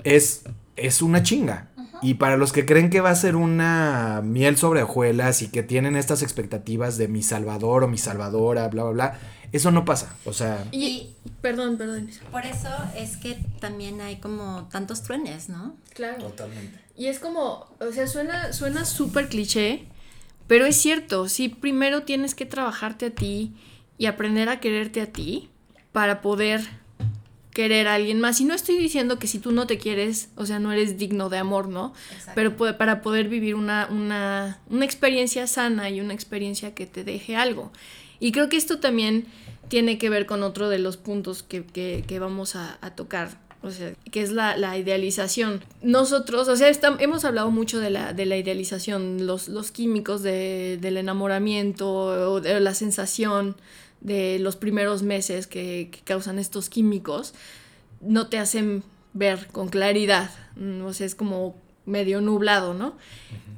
es, es una chinga. Y para los que creen que va a ser una miel sobre hojuelas y que tienen estas expectativas de mi salvador o mi salvadora, bla, bla, bla, eso no pasa. O sea. Y, perdón, perdón. Por eso es que también hay como tantos truenes, ¿no? Claro. Totalmente. Y es como, o sea, suena suena súper cliché, pero es cierto. Sí, primero tienes que trabajarte a ti y aprender a quererte a ti para poder querer a alguien más. Y no estoy diciendo que si tú no te quieres, o sea, no eres digno de amor, ¿no? Pero para poder vivir una, una, una experiencia sana y una experiencia que te deje algo. Y creo que esto también tiene que ver con otro de los puntos que, que, que vamos a, a, tocar. O sea, que es la, la idealización. Nosotros, o sea, hemos hablado mucho de la, de la idealización, los, los químicos de, del enamoramiento, o de la sensación, de los primeros meses que, causan estos químicos no te hacen ver con claridad, mm, o sea, es como medio nublado, ¿no?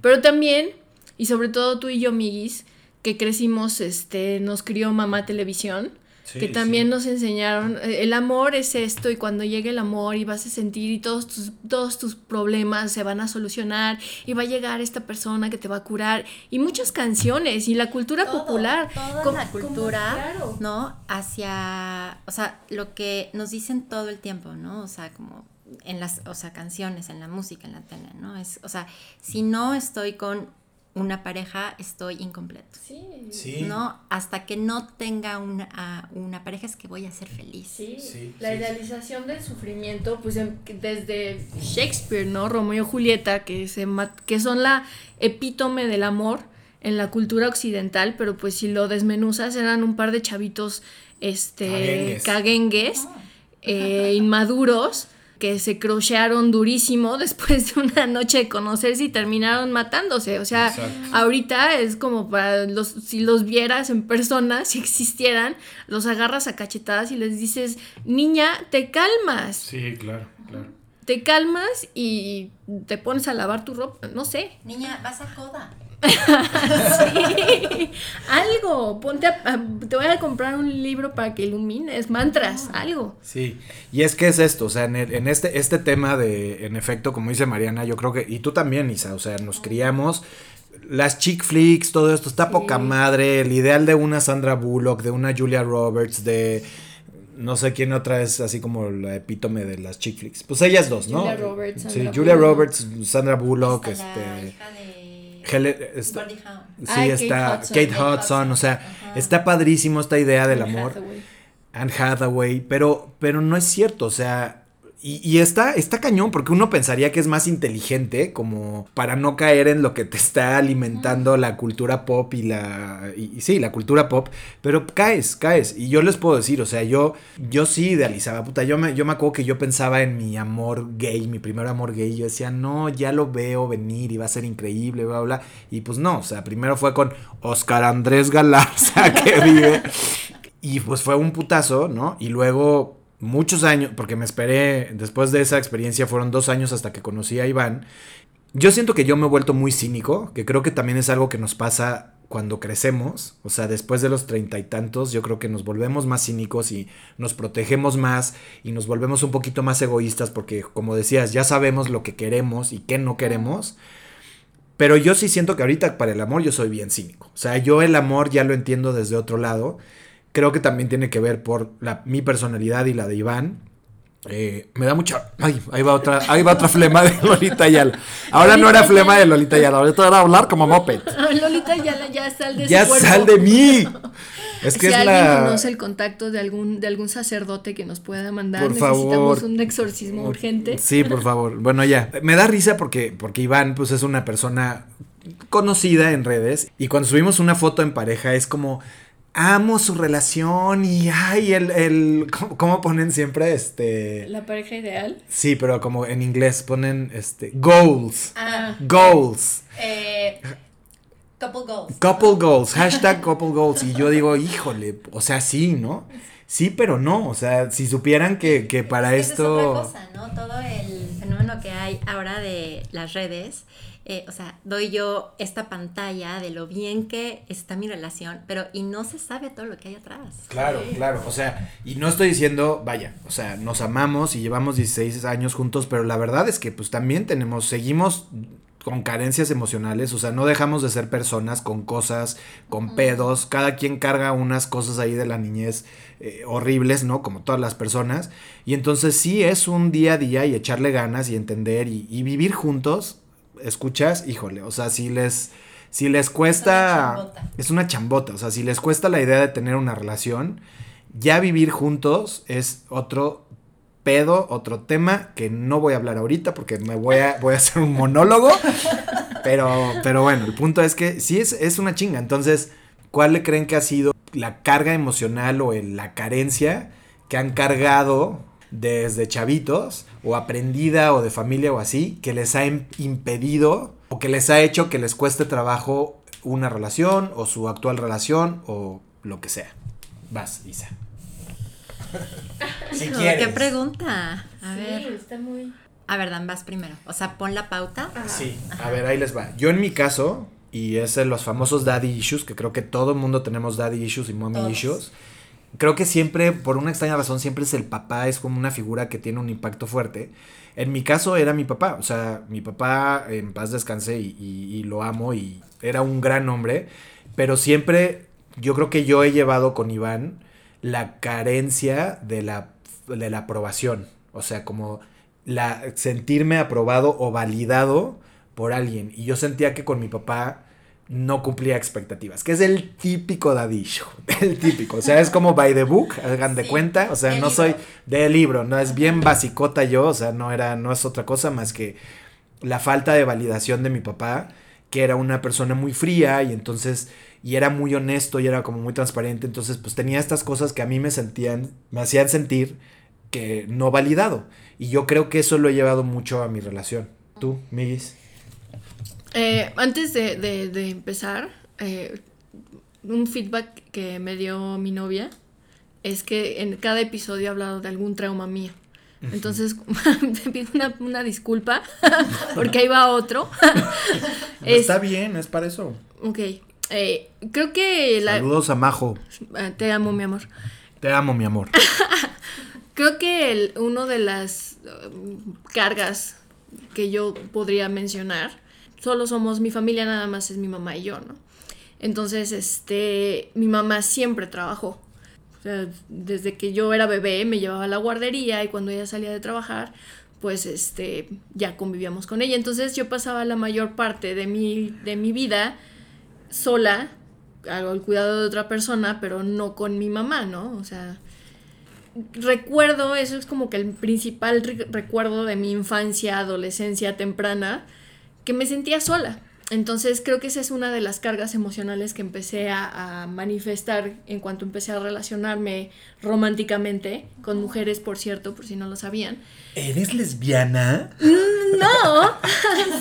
Pero también, y sobre todo tú y yo, Miguis, que crecimos, este, nos crió mamá televisión, que también nos enseñaron, eh, el amor es esto y cuando llegue el amor y vas a sentir y todos tus, todos tus problemas se van a solucionar y va a llegar esta persona que te va a curar y muchas canciones y la cultura popular. Toda la cultura, ¿no? Hacia, o sea, lo que nos dicen todo el tiempo, ¿no? O sea, como en las, o sea, canciones, en la música, en la tele, ¿no? Es, o sea, si no estoy con una pareja estoy incompleto. Sí. ¿No? Hasta que no tenga una, una pareja es que voy a ser feliz. Sí. la idealización del sufrimiento, pues em, desde Shakespeare, ¿no? Romeo y Julieta, que, se, que son la epítome del amor en la cultura occidental, pero pues si lo desmenuzas eran un par de chavitos este caguengues, ah. eh, inmaduros que se crochearon durísimo [LAUGHS] después de una noche de conocerse y terminaron matándose. O sea, ahorita es como para los, si los vieras en persona, [LAUGHS] si existieran, los agarras a cachetadas y les dices, niña, te calmas. Sí, claro, claro. Te calmas y te pones a lavar tu ropa, no sé. Niña, vas a coda. [LAUGHS] sí, algo, ponte a, te voy a comprar un libro para que ilumines, mantras, ah. algo. Sí, y es que es esto, o sea, en, este, este tema de, en efecto, como dice Mariana, yo creo que, y tú también, Isa, o sea, nos criamos las chick flicks, todo esto está poca madre. El ideal de una Sandra Bullock, de una Julia Roberts, de no sé quién otra es así como la epítome de las chick flicks. Pues ellas dos, ¿no? Julia Roberts. Sandra sí, Julia Roberts, Sandra Bullock, este. Sí, está Kate Hudson, o sea, está padrísimo esta idea del amor. Anne Hathaway, pero, pero no es cierto, o sea, y, está, está cañón, porque uno pensaría que es más inteligente, como para no caer en lo que te está alimentando la cultura pop y la. Y, sí, la cultura pop, pero caes, caes. Y yo les puedo decir, o sea, yo, yo sí idealizaba, puta. Yo me, yo me acuerdo que yo pensaba en mi amor gay, mi primer amor gay. Yo decía, no, ya lo veo venir y va a ser increíble, bla, bla. Y pues no, o sea, primero fue con Oscar Andrés Galarza, [LAUGHS] que vive. Y pues fue un putazo, ¿no? Y luego muchos años, porque me esperé, después de esa experiencia fueron dos años hasta que conocí a Iván. Yo siento que yo me he vuelto muy cínico, que creo que también es algo que nos pasa cuando crecemos, o sea, después de los treinta y tantos, yo creo que nos volvemos más cínicos y nos protegemos más y nos volvemos un poquito más egoístas porque, como decías, ya sabemos lo que queremos y qué no queremos. Pero yo sí siento que ahorita para el amor yo soy bien cínico. O sea, yo el amor ya lo entiendo desde otro lado creo que también tiene que ver por la, mi personalidad y la de Iván. Eh, me da mucha. Ay, ahí va otra, ahí va otra flema de Lolita Ayala. Ahora no era flema de Lolita Ayala, ahorita era hablar como moped. [LAUGHS] Lolita Ayala ya sal de Ya sal de mí. [LAUGHS] Es que si alguien conoce el contacto de algún, de algún sacerdote que nos pueda mandar, por necesitamos un exorcismo urgente. Sí, por favor. Bueno, ya. Me da risa porque, porque Iván, pues, es una persona conocida en redes. Y cuando subimos una foto en pareja, es como amo su relación y ay, el, el ¿cómo, ponen siempre este? La pareja ideal. Sí, pero como en inglés ponen este, goals. Ah. Goals. Eh, couple goals. Couple goals, hashtag couple goals. Y yo digo, híjole, o sea, sí, ¿no? Sí, pero no, o sea, si supieran que, que para esto... Es otra cosa, ¿no? Todo el fenómeno que hay ahora de las redes eh, o sea, doy yo esta pantalla de lo bien que está mi relación, pero y no se sabe todo lo que hay atrás. Claro, claro, o sea, y no estoy diciendo, vaya, o sea, nos amamos y llevamos 16 años juntos, pero la verdad es que pues también tenemos, seguimos con carencias emocionales, o sea, no dejamos de ser personas con cosas, con pedos, cada quien carga unas cosas ahí de la niñez eh, horribles, ¿no? Como todas las personas, y entonces sí es un día a día y echarle ganas y entender y vivir juntos escuchas, híjole, o sea, si les, si les cuesta, es una, chambota, o sea, si les cuesta la idea de tener una relación, ya vivir juntos es otro pedo, otro tema que no voy a hablar ahorita porque me voy a, voy a hacer un monólogo, pero, pero bueno, el punto es que sí es, es una chinga, entonces, ¿cuál le creen que ha sido la carga emocional o la carencia que han cargado desde chavitos o aprendida o de familia o así que les ha impedido o que les ha hecho que les cueste trabajo una relación o su actual relación o lo que sea. Vas, Isa. [LAUGHS] si quieres. ¿Qué pregunta? A ver. Está muy... A ver, Dan, vas primero. O sea, pon la pauta. Sí, a ver, ahí les va. Yo en mi caso, y es los famosos daddy issues, que creo que todo el mundo tenemos daddy issues y mommy issues creo que siempre, por una extraña razón, siempre es el papá, es como una figura que tiene un impacto fuerte. En mi caso era mi papá, o sea, mi papá en paz descanse y, y lo amo y era un gran hombre, pero siempre yo creo que yo he llevado con Iván la carencia de la, de la aprobación, o sea, como sentirme aprobado o validado por alguien. Y yo sentía que con mi papá no cumplía expectativas, que es el típico dadillo, [LAUGHS] el típico, o sea, es como by the book, hagan de cuenta, o sea, no soy del libro, no es bien basicota yo, o sea, no era, no es otra cosa más que la falta de validación de mi papá, que era una persona muy fría y entonces, y era muy honesto y era como muy transparente, entonces pues tenía estas cosas que a mí me sentían, me hacían sentir que no validado, y yo creo que eso lo he llevado mucho a mi relación. ¿Tú, Miguis? Eh, antes de, empezar, eh, un feedback que me dio mi novia es que en cada episodio he hablado de algún trauma mío. Entonces, [LAUGHS] te pido una, disculpa, [LAUGHS] porque ahí va otro. [LAUGHS] Está bien, es para eso. Ok. Eh, creo que... Saludos a Majo. Ah, te amo, mi amor. Te amo, mi amor. creo que el, uno de las um, cargas que yo podría mencionar solo somos mi familia, nada más es mi mamá y yo, ¿no? Entonces, este, mi mamá siempre trabajó. O sea, desde que yo era bebé me llevaba a la guardería y cuando ella salía de trabajar, pues este, ya convivíamos con ella. Entonces yo pasaba la mayor parte de mi, de mi vida sola, al cuidado de otra persona, pero no con mi mamá, ¿no? O sea, recuerdo, eso es como que el principal recuerdo de mi infancia, adolescencia temprana, que me sentía sola. Entonces creo que esa es una de las cargas emocionales que empecé a, manifestar en cuanto empecé a relacionarme románticamente con mujeres, por cierto, por si no lo sabían. ¿Eres lesbiana? Mm, no,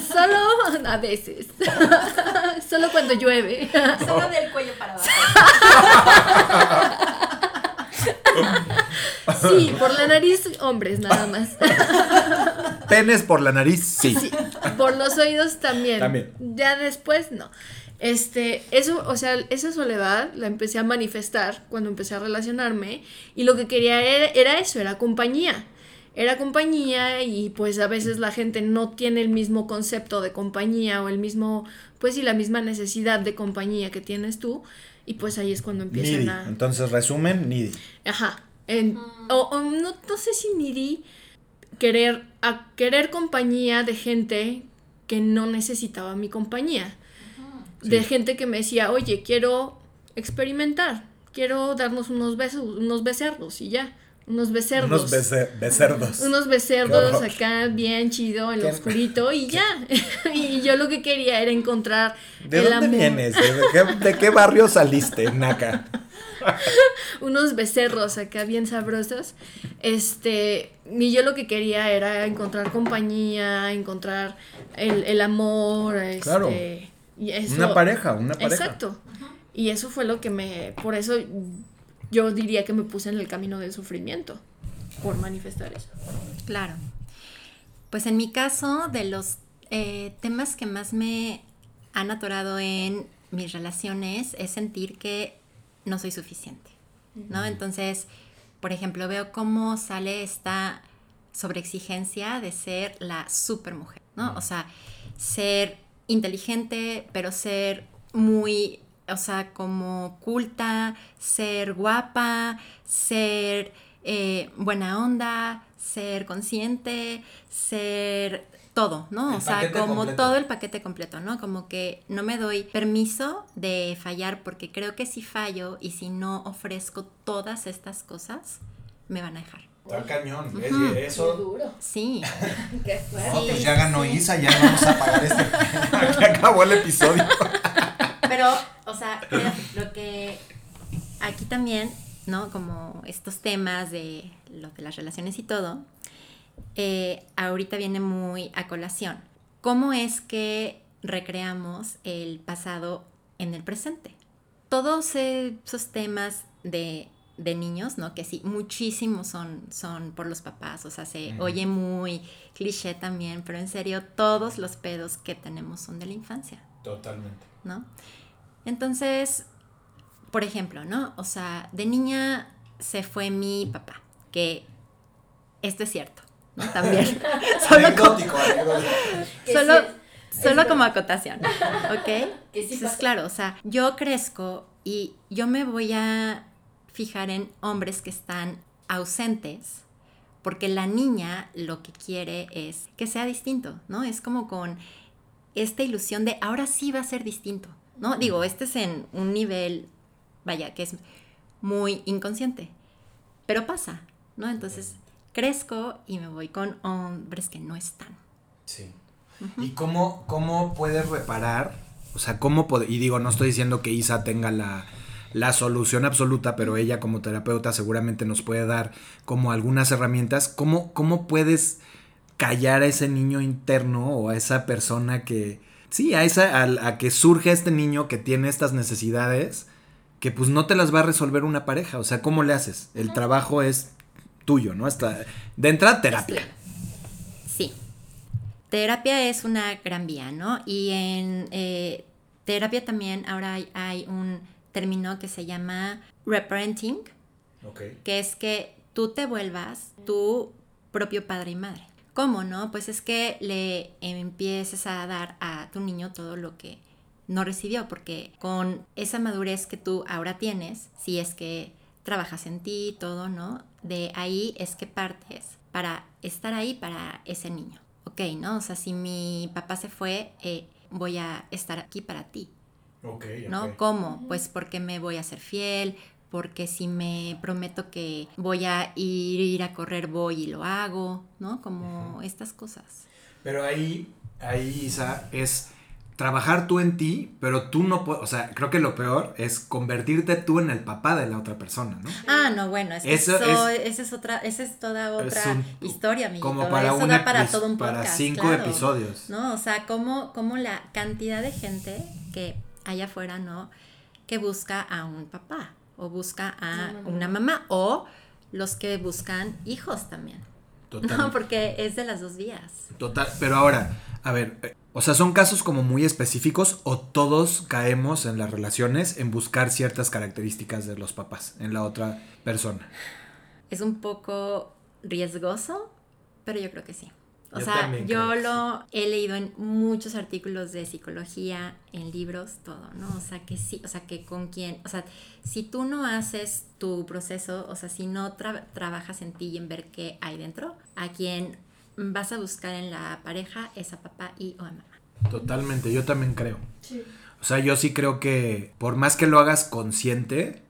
[LAUGHS] solo a veces. [LAUGHS] solo cuando llueve. Solo del cuello para abajo. [LAUGHS] [LAUGHS] Sí, por la nariz, hombres, nada más. [LAUGHS] Penes por la nariz, sí. Por los oídos también. También. Ya después, no. Este, eso, o sea, esa soledad la empecé a manifestar cuando empecé a relacionarme y lo que quería era, eso, era compañía. Era compañía y pues a veces la gente no tiene el mismo concepto de compañía o el mismo, pues sí, la misma necesidad de compañía que tienes tú y pues ahí es cuando empiezan a... Entonces, resumen, needy. Ajá. o, no, no, sé si needy, querer, a querer compañía de gente que no necesitaba mi compañía. De gente que me decía, oye, quiero experimentar, quiero darnos unos besos, unos becerros y ya. Unos becerros. Unos becerdos. Unos becerdos [LAUGHS] acá bien chido en lo oscurito y [LAUGHS] ya. [LAUGHS] y yo lo que quería era encontrar ¿De dónde vienes? ¿De qué, barrio saliste, Naka? Unos becerros acá bien sabrosos. Este, y yo lo que quería era encontrar compañía, encontrar el, amor, este, claro. una pareja, una pareja. Exacto. Y eso fue lo que me, por eso yo diría que me puse en el camino del sufrimiento por manifestar eso. Claro. Pues en mi caso, de los eh, temas que más me han atorado en mis relaciones es sentir que no soy suficiente, ¿no? Entonces, por ejemplo, veo cómo sale esta sobreexigencia de ser la supermujer, ¿no? O sea, ser inteligente, pero ser muy o sea, como culta, ser guapa, ser eh, buena onda, ser consciente, ser todo, ¿no? o sea, como todo el paquete completo, ¿no? Como que no me doy permiso de fallar porque creo que si fallo y si no ofrezco todas estas cosas, me van a dejar. Está cañón, es eso. duro. Sí. [LAUGHS] Qué fuerte. No, pues ya ganó Isa, ya vamos a pagar este. [LAUGHS] Aquí acabó el episodio. Pero, o sea, lo que aquí también, ¿no? Como estos temas de lo de las relaciones y todo, eh, ahorita viene muy a colación. ¿Cómo es que recreamos el pasado en el presente? Todos esos temas de, niños, ¿no? Que sí, muchísimos son, son por los papás, o sea, se oye muy cliché también, pero en serio, todos los pedos que tenemos son de la infancia. Totalmente. ¿No? Entonces, por ejemplo, ¿no? O sea, de niña se fue mi papá, que esto es cierto, ¿no? También. [LAUGHS] [LAUGHS] solo, Anecdótico, como, anecdótico. [LAUGHS] Solo, sí, solo es como acotación, ¿ok? Sí Entonces, claro, o sea, yo crezco y yo me voy a fijar en hombres que están ausentes porque la niña lo que quiere es que sea distinto, ¿no? Es como con esta ilusión de ahora sí va a ser distinto, ¿no? Digo, este es en un nivel, vaya, que es muy inconsciente, pero pasa, ¿no? Entonces crezco y me voy con hombres que no están. Sí. ¿Y cómo, cómo puedes reparar? O sea, ¿cómo Y digo, no estoy diciendo que Isa tenga la, la solución absoluta, pero ella como terapeuta seguramente nos puede dar como algunas herramientas. ¿Cómo, cómo puedes callar a ese niño interno o a esa persona que... Sí, a, esa, a, a que surge este niño que tiene estas necesidades que pues no te las va a resolver una pareja. O sea, ¿cómo le haces? El trabajo es tuyo, ¿no? Hasta, de entrada, terapia. Sí. Terapia es una gran vía, ¿no? Y en eh, terapia también ahora hay, hay un término que se llama reparenting, que es que tú te vuelvas tu propio padre y madre. ¿Cómo, no? Pues es que le empieces a dar a tu niño todo lo que no recibió, porque con esa madurez que tú ahora tienes, si es que trabajas en ti y todo, ¿no? De ahí es que partes para estar ahí para ese niño. Ok, ¿no? O sea, si mi papá se fue, eh, voy a estar aquí para ti. Ok, ¿no? ¿Cómo? Pues porque me voy a ser fiel, porque si me prometo que voy a ir, ir a correr, voy y lo hago, ¿no? Como estas cosas. Pero ahí, ahí, Isa, es trabajar tú en ti, pero tú no puedes, o sea, creo que lo peor es convertirte tú en el papá de la otra persona, ¿no? Ah, no, bueno, es que Eso eso, es- esa es otra, esa es toda otra Es un- historia, amiguito. Como para eso un da para todo un para podcast, cinco claro. episodios. ¿no? O sea, como, como la cantidad de gente que allá afuera, ¿no? Que busca a un papá o busca a No, no, no. una mamá o los que buscan hijos también. [LAUGHS] Total, No, porque es de las dos vías. total. Pero ahora, a ver, eh, o sea, son casos como muy específicos o todos caemos en las relaciones en buscar ciertas características de los papás en la otra persona. Es un poco riesgoso, pero yo creo que sí. O Yo sea, yo lo he leído en muchos artículos de psicología, en libros, todo, ¿no? O sea, que sí, o sea, que con quién, o sea, si tú no haces tu proceso, o sea, si no tra- trabajas en ti y en ver qué hay dentro, a quien vas a buscar en la pareja es a papá y o a mamá. Totalmente, yo también creo. Sí. O sea, yo sí creo que por más que lo hagas consciente,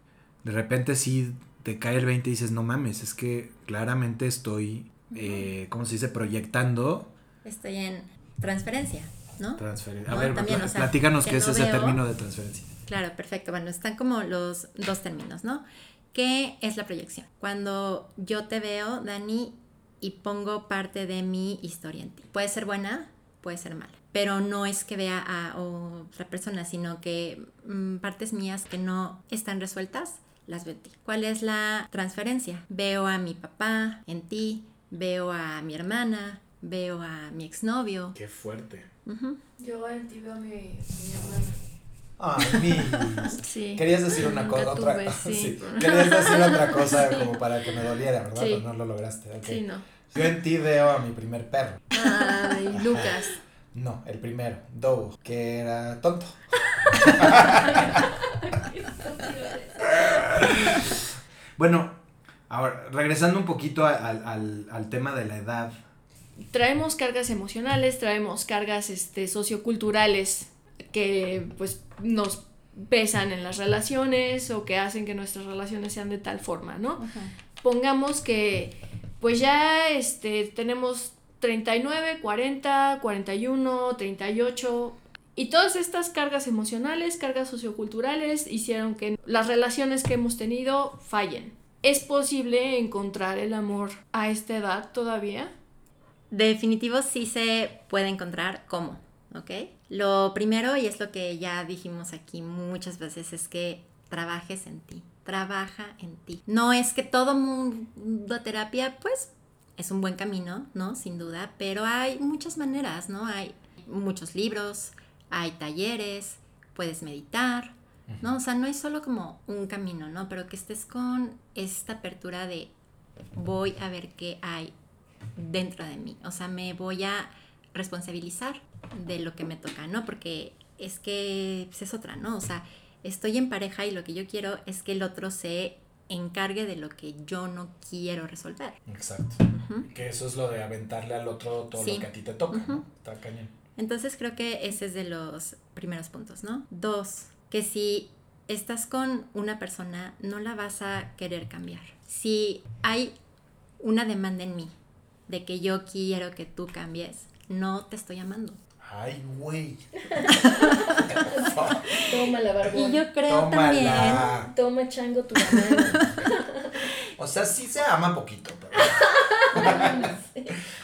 de repente sí te cae el 20 y dices, no mames, es que claramente estoy, eh, ¿cómo se dice? Proyectando Estoy en transferencia, ¿no? transferencia. A No, ver, también, o sea, platícanos qué es ese veo- término de transferencia. Claro, perfecto. Bueno, están como los dos términos, ¿no? ¿Qué es la proyección? Cuando yo te veo, Dani, y pongo parte de mi historia en ti. Puede ser buena, puede ser mala, pero no es que vea a otra persona, sino que mm, partes mías que no están resueltas, las veo en ti. ¿Cuál es la transferencia? Veo a mi papá en ti, veo a mi hermana, veo a mi exnovio. Qué fuerte. Ujú. Yo en ti veo a mi, mi hermana. Ay, mi. [LAUGHS] Sí. Querías decir una cosa, otra [LAUGHS] sí. sí. Querías decir [LAUGHS] otra cosa Sí. como para que me doliera, ¿verdad? Sí. Pero no lo lograste. ok. Sí, no. Yo en ti veo a mi primer perro. Ay, Lucas. No, el primero, Dogo, que era tonto. bueno, ahora, regresando un poquito a- al, al- al tema de la edad. Traemos cargas emocionales, traemos cargas este, socioculturales que pues nos pesan en las relaciones o que hacen que nuestras relaciones sean de tal forma, ¿no? Pongamos que pues ya este, tenemos 39, 40, 41, 38 y todas estas cargas emocionales, cargas socioculturales hicieron que las relaciones que hemos tenido fallen. ¿Es posible encontrar el amor a esta edad todavía? Definitivo sí se puede encontrar cómo, ¿ok? Lo primero, y es lo que ya dijimos aquí muchas veces, es que trabajes en ti, trabaja en ti. No es que todo mundo terapia, pues es un buen camino, ¿no? Sin duda, pero hay muchas maneras, ¿no? Hay muchos libros, hay talleres, puedes meditar, ¿no? O sea, no es solo como un camino, ¿no? Pero que estés con esta apertura de voy a ver qué hay dentro de mí. O sea, me voy a responsabilizar de lo que me toca, ¿no? Porque es que pues, es otra, ¿no? O sea, estoy en pareja y lo que yo quiero es que el otro se encargue de lo que yo no quiero resolver. Exacto. Que eso es lo de aventarle al otro todo lo que a ti te toca. Está cañón. Entonces creo que ese es de los primeros puntos, ¿no? Dos, que si estás con una persona, no la vas a querer cambiar. Si hay una demanda en mí de que yo quiero que tú cambies, no te estoy amando. Ay, güey. [LAUGHS] Toma la barbón. Y yo creo también. Toma chango tu [LAUGHS] o sea, sí se ama poquito, pero. [LAUGHS]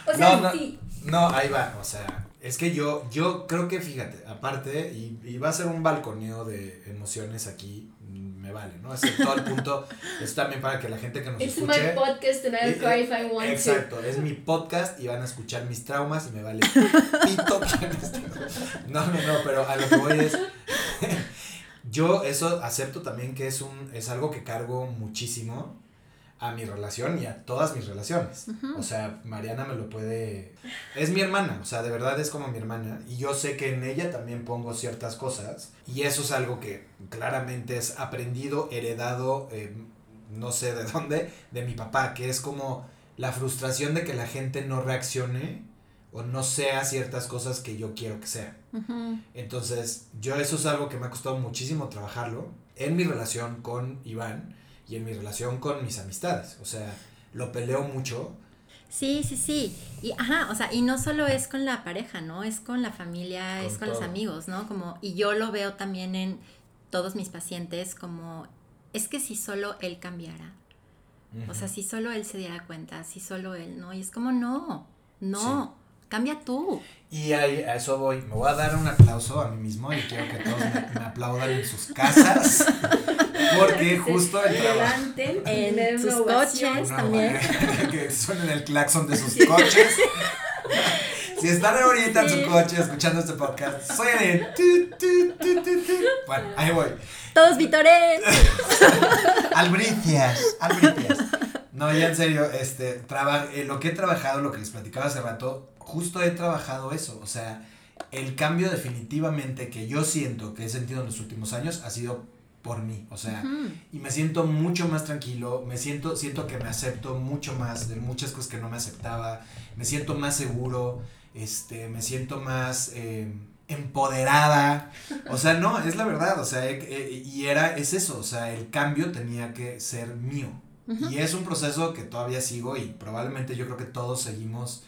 o sea, no, sí. No, ahí va, o sea, es que yo, yo creo que, fíjate, aparte, y, y va a ser un balconeo de emociones aquí, me vale, ¿no? Es todo el punto, [LAUGHS] es también para que la gente que nos It's escuche... my podcast and I'll cry if I want Exacto, es mi podcast y van a escuchar mis traumas y me vale [LAUGHS] pito [LAUGHS] No, no, no, pero a lo que voy es... yo eso acepto también que es, un, es algo que cargo muchísimo a mi relación y a todas mis relaciones. O sea, Mariana me lo puede... Es mi hermana, o sea, de verdad es como mi hermana. Y yo sé que en ella también pongo ciertas cosas. Y eso es algo que claramente es aprendido, heredado, eh, no sé de dónde, de mi papá, que es como la frustración de que la gente no reaccione o no sea ciertas cosas que yo quiero que sea. Entonces, yo eso es algo que me ha costado muchísimo trabajarlo en mi relación con Iván y en mi relación con mis amistades. O sea, lo peleo mucho. Sí, sí, sí. Y ajá, o sea, y no solo es con la pareja, ¿no? Es con la familia, es con los amigos, ¿no? Como, y yo lo veo también en todos mis pacientes como, es que si solo él cambiara. O sea, si solo él se diera cuenta, si solo él, ¿no? Y es como, no, no, cambia tú. Y ahí, a eso voy. Me voy a dar un aplauso a mí mismo y quiero que todos me, aplaudan en sus casas. Porque justo el trabajo. En sus coches también. que suenen el claxon de sus coches. Si están ahorita en su coche escuchando este podcast, suenen. Bueno, ahí voy. Todos vitores. albricias, albricias. No, ya en serio, este, eh, lo que he trabajado, lo que les platicaba hace rato, justo he trabajado eso. O sea, el cambio definitivamente que yo siento, que he sentido en los últimos años, ha sido por mí, o sea, y me siento mucho más tranquilo, me siento, siento que me acepto mucho más de muchas cosas que no me aceptaba, me siento más seguro, este, me siento más eh, empoderada, o sea, no, es la verdad, o sea, y era, es eso, o sea, el cambio tenía que ser mío, y es un proceso que todavía sigo y probablemente yo creo que todos seguimos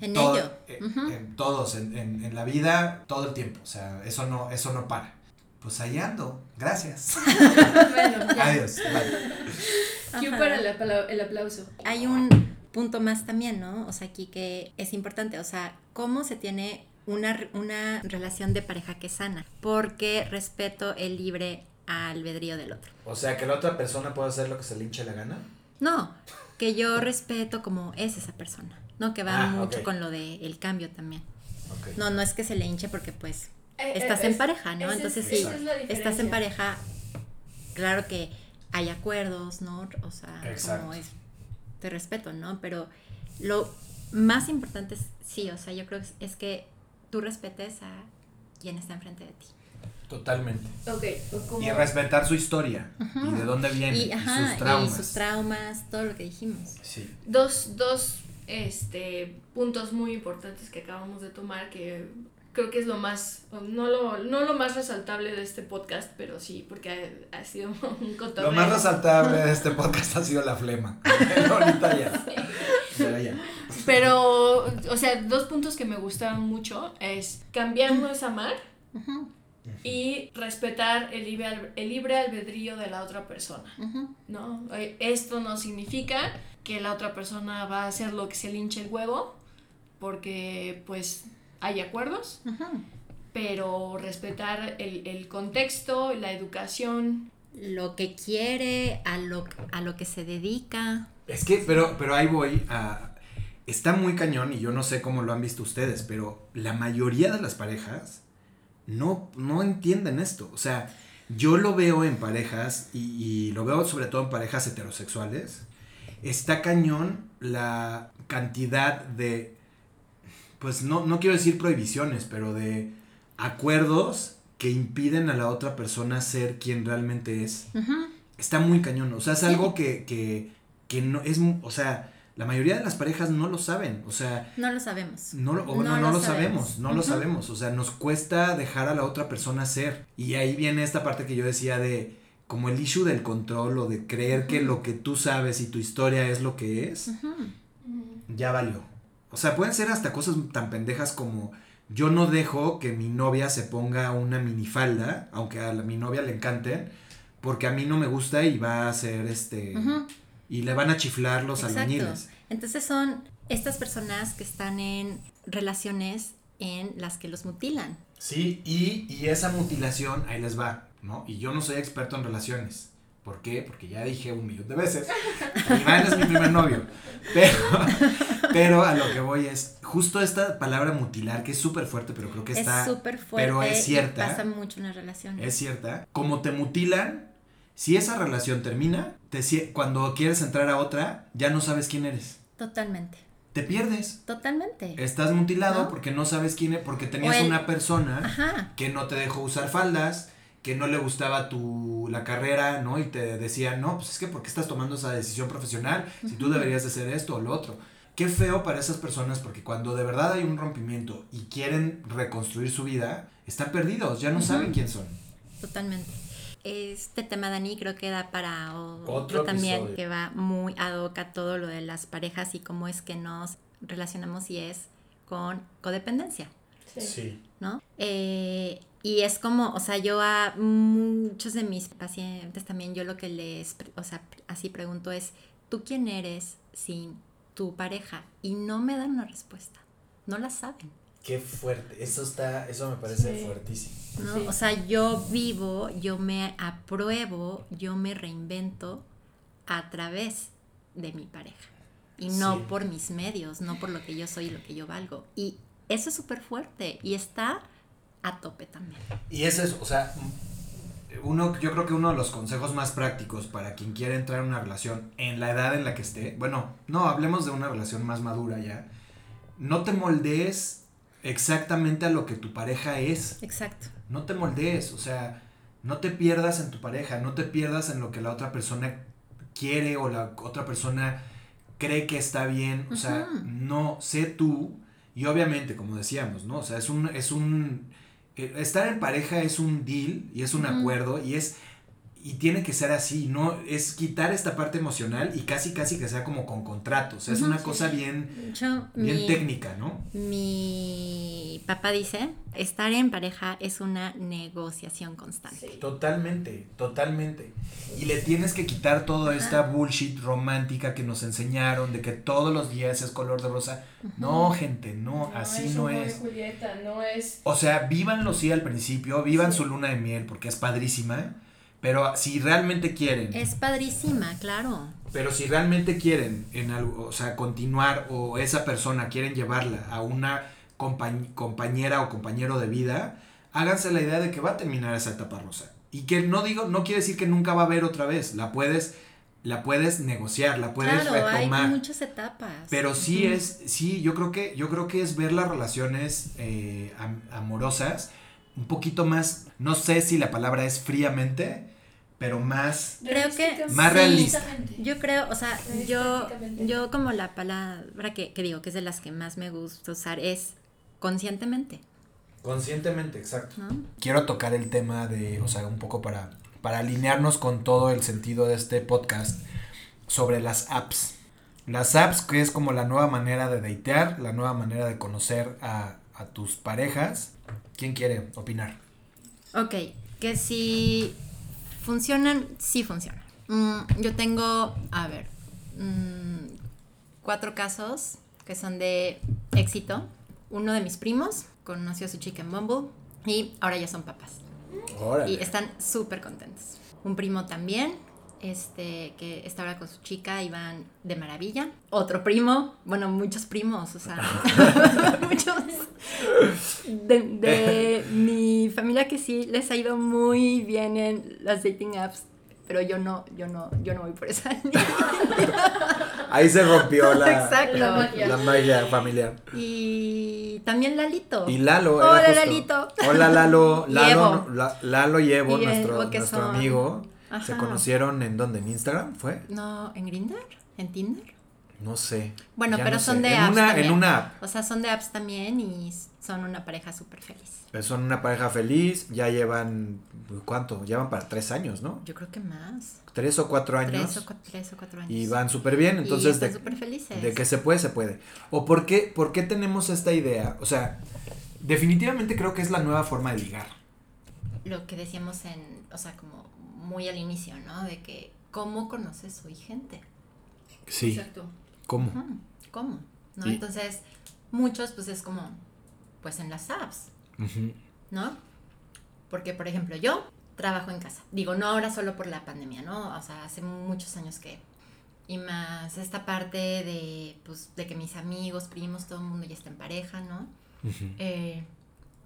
en ello. Eh, en, todos, en, en, en, la vida, todo el tiempo. O sea, eso no, eso no para. Pues ahí ando. Gracias. [LAUGHS] bueno, Adiós. Bye. para el, aplauso. Hay un punto más también, ¿no? O sea, aquí que es importante. O sea, cómo se tiene una, una relación de pareja que sana. Porque respeto el libre albedrío del otro. O sea, que la otra persona puede hacer lo que se le hinche la gana. No, que yo respeto como es esa persona. ¿No? Que va ah, mucho con lo del el cambio también. No, no es que se le hinche porque pues eh, eh, estás en pareja, ¿no? Entonces sí, estás en pareja, claro que hay acuerdos, ¿no? O sea, como es, te respeto, ¿no? Pero lo más importante es, sí, o sea, yo creo que es que tú respetes a quien está enfrente de ti. Totalmente. Okay, Y respetar su historia y de dónde viene y, sus traumas. Y sus traumas, todo lo que dijimos. Sí. Dos, dos este, puntos muy importantes que acabamos de tomar que creo que es lo más, no lo, no lo más resaltable de este podcast, pero sí, porque ha, sido [LAUGHS] un cotorreo. Lo más resaltable de este podcast ha sido la flema. [LAUGHS] Ahorita ya. Pero, o sea, dos puntos que me gustaron mucho es cambiar no es amar y respetar el libre, el libre albedrío de la otra persona, ¿no? Esto no significa que la otra persona va a hacer lo que se le hinche el huevo, porque pues hay acuerdos, pero respetar el, el, contexto, la educación. Lo que quiere, a lo, a lo que se dedica. Es que, pero, pero ahí voy a... Está muy cañón y yo no sé cómo lo han visto ustedes, pero la mayoría de las parejas no, no entienden esto. O sea, yo lo veo en parejas y, y lo veo sobre todo en parejas heterosexuales. Está cañón la cantidad de, pues no, no quiero decir prohibiciones, pero de acuerdos que impiden a la otra persona ser quien realmente es. Está muy cañón. O sea, es algo que, que, que no es, o sea, la mayoría de las parejas no lo saben. O sea, No lo sabemos. no lo, o No no, no lo lo sabemos, sabemos. no lo sabemos. O sea, nos cuesta dejar a la otra persona ser. Y ahí viene esta parte que yo decía de como el issue del control o de creer que lo que tú sabes y tu historia es lo que es, ya valió. O sea, pueden ser hasta cosas tan pendejas como yo no dejo que mi novia se ponga una minifalda, aunque a la- mi novia le encanten, porque a mí no me gusta y va a ser este... Y le van a chiflar los Exacto. albañiles. Entonces son estas personas que están en relaciones en las que los mutilan. Sí, y, y esa mutilación, ahí les va, ¿no? Y yo no soy experto en relaciones. ¿Por qué? Porque ya dije un millón de veces. Iván es mi primer novio. Pero, pero a lo que voy es, justo esta palabra mutilar, que es súper fuerte, pero creo que está... es súper fuerte. pero es y cierta. pasa mucho en las relaciones. Es cierta. Como te mutilan, si esa relación termina, te, cuando quieres entrar a otra, ya no sabes quién eres. Totalmente. Te pierdes. Totalmente. Estás mutilado ¿No? porque no sabes quién es, porque tenías el- una persona Ajá. que no te dejó usar faldas, que no le gustaba tu la carrera, ¿no? Y te decían, no, pues es que ¿por qué estás tomando esa decisión profesional? Si tú deberías de hacer esto o lo otro. Qué feo para esas personas porque cuando de verdad hay un rompimiento y quieren reconstruir su vida, están perdidos, ya no saben quién son. Totalmente. Este tema, Dani, creo que da para otro, Otro también, episodio. que va muy ad hoc a todo lo de las parejas y cómo es que nos relacionamos y es con codependencia, ¿no? Eh, y es como, o sea, yo a muchos de mis pacientes también, yo lo que les, o sea, así pregunto es, ¿tú quién eres sin tu pareja? Y no me dan una respuesta, no la saben. Qué fuerte, eso está, eso me parece Sí. fuertísimo. ¿no? Sí. O sea, yo vivo, yo me apruebo, yo me reinvento a través de mi pareja. Y no Sí. por mis medios, no por lo que yo soy y lo que yo valgo. Y eso es súper fuerte y está a tope también. Y ese es, o sea, uno, yo creo que uno de los consejos más prácticos para quien quiere entrar en una relación en la edad en la que esté, bueno, no, hablemos de una relación más madura ya, no te moldees exactamente a lo que tu pareja es, Exacto. no te moldees, o sea, no te pierdas en tu pareja, no te pierdas en lo que la otra persona quiere o la otra persona cree que está bien, o sea, no, sé tú y obviamente, como decíamos, ¿no? O sea, es un, es un, estar en pareja es un deal y es un acuerdo y es, y tiene que ser así, ¿no? Es quitar esta parte emocional y casi, casi que sea como con contratos, o sea, es una sí. cosa bien, Yo, bien mi, técnica, ¿no? mi papá dice, estar en pareja es una negociación constante. Totalmente, totalmente. Y le tienes que quitar toda esta bullshit romántica que nos enseñaron de que todos los días es color de rosa. No, gente, no, así no Romeo y es. Julieta, no es. O sea, vívanlo sí al principio, vivan Sí. su luna de miel porque es padrísima, pero si realmente quieren, Es padrísima, claro. pero si realmente quieren en algo, o sea, continuar o esa persona quieren llevarla a una compañ- compañera o compañero de vida, háganse la idea de que va a terminar esa etapa rosa. Y que no digo, no quiere decir que nunca va a haber otra vez, la puedes la puedes negociar, la puedes claro, hay retomar. muchas etapas. Pero sí es, sí, yo creo que, yo creo que es ver las relaciones eh, am- amorosas un poquito más, no sé si la palabra es fríamente, pero más, Creo que- Más realista. Yo creo, o sea, yo, yo como la palabra que, que digo que es de las que más me gusta usar es conscientemente, conscientemente, exacto. ¿no? Quiero tocar el tema de, o sea, un poco para, para alinearnos con todo el sentido de este podcast sobre las apps. Las apps que es como la nueva manera de datear, la nueva manera de conocer a, a tus parejas. ¿Quién quiere opinar? Ok, que si funcionan, sí funcionan. Mm, yo tengo, a ver, mm, cuatro casos que son de éxito. Uno de mis primos conoció a su chica en Bumble y ahora ya son papás. Y están súper contentos. Un primo también este, que está ahora con su chica, iban de maravilla. Otro primo, bueno, muchos primos, o sea, [LAUGHS] muchos de, de mi familia que sí les ha ido muy bien en las dating apps, pero yo no, yo no, yo no voy por esa [LAUGHS] línea. Ahí se rompió la, Exacto. La magia. la magia familiar. Y también Lalito. Y Lalo. Hola, justo. Lalito. Hola Lalo. [LAUGHS] Lalo, Evo. no, La- Lalo y Evo, Y nuestro, nuestro son- amigo. ¿Se conocieron en dónde? ¿En Instagram fue? No, ¿en Grinder? ¿En Tinder? No sé. Bueno, pero no son sé. de en apps una, también. En una app. O sea, son de apps también y son una pareja súper feliz. Son una pareja feliz. Ya llevan. ¿Cuánto? Llevan para tres años, ¿no? Yo creo que más. Tres o cuatro años. Tres o, cua- tres o cuatro años. Y van súper bien. Y Entonces, están súper felices. de que se puede, se puede. ¿O por qué, por qué tenemos esta idea? O sea, definitivamente creo que es la nueva forma de ligar. Lo que decíamos en, o sea, como muy al inicio, ¿no? De que, ¿cómo conoces hoy gente? Sí. Exacto. ¿Cómo? ¿Cómo? ¿No? Y- Entonces, muchos, pues es como, pues en las apps. ¿no? Porque, por ejemplo, yo trabajo en casa. Digo, no ahora solo por la pandemia, ¿no? O sea, hace muchos años que... Y más esta parte de, pues, de que mis amigos, primos, todo el mundo ya está en pareja, ¿no? Eh,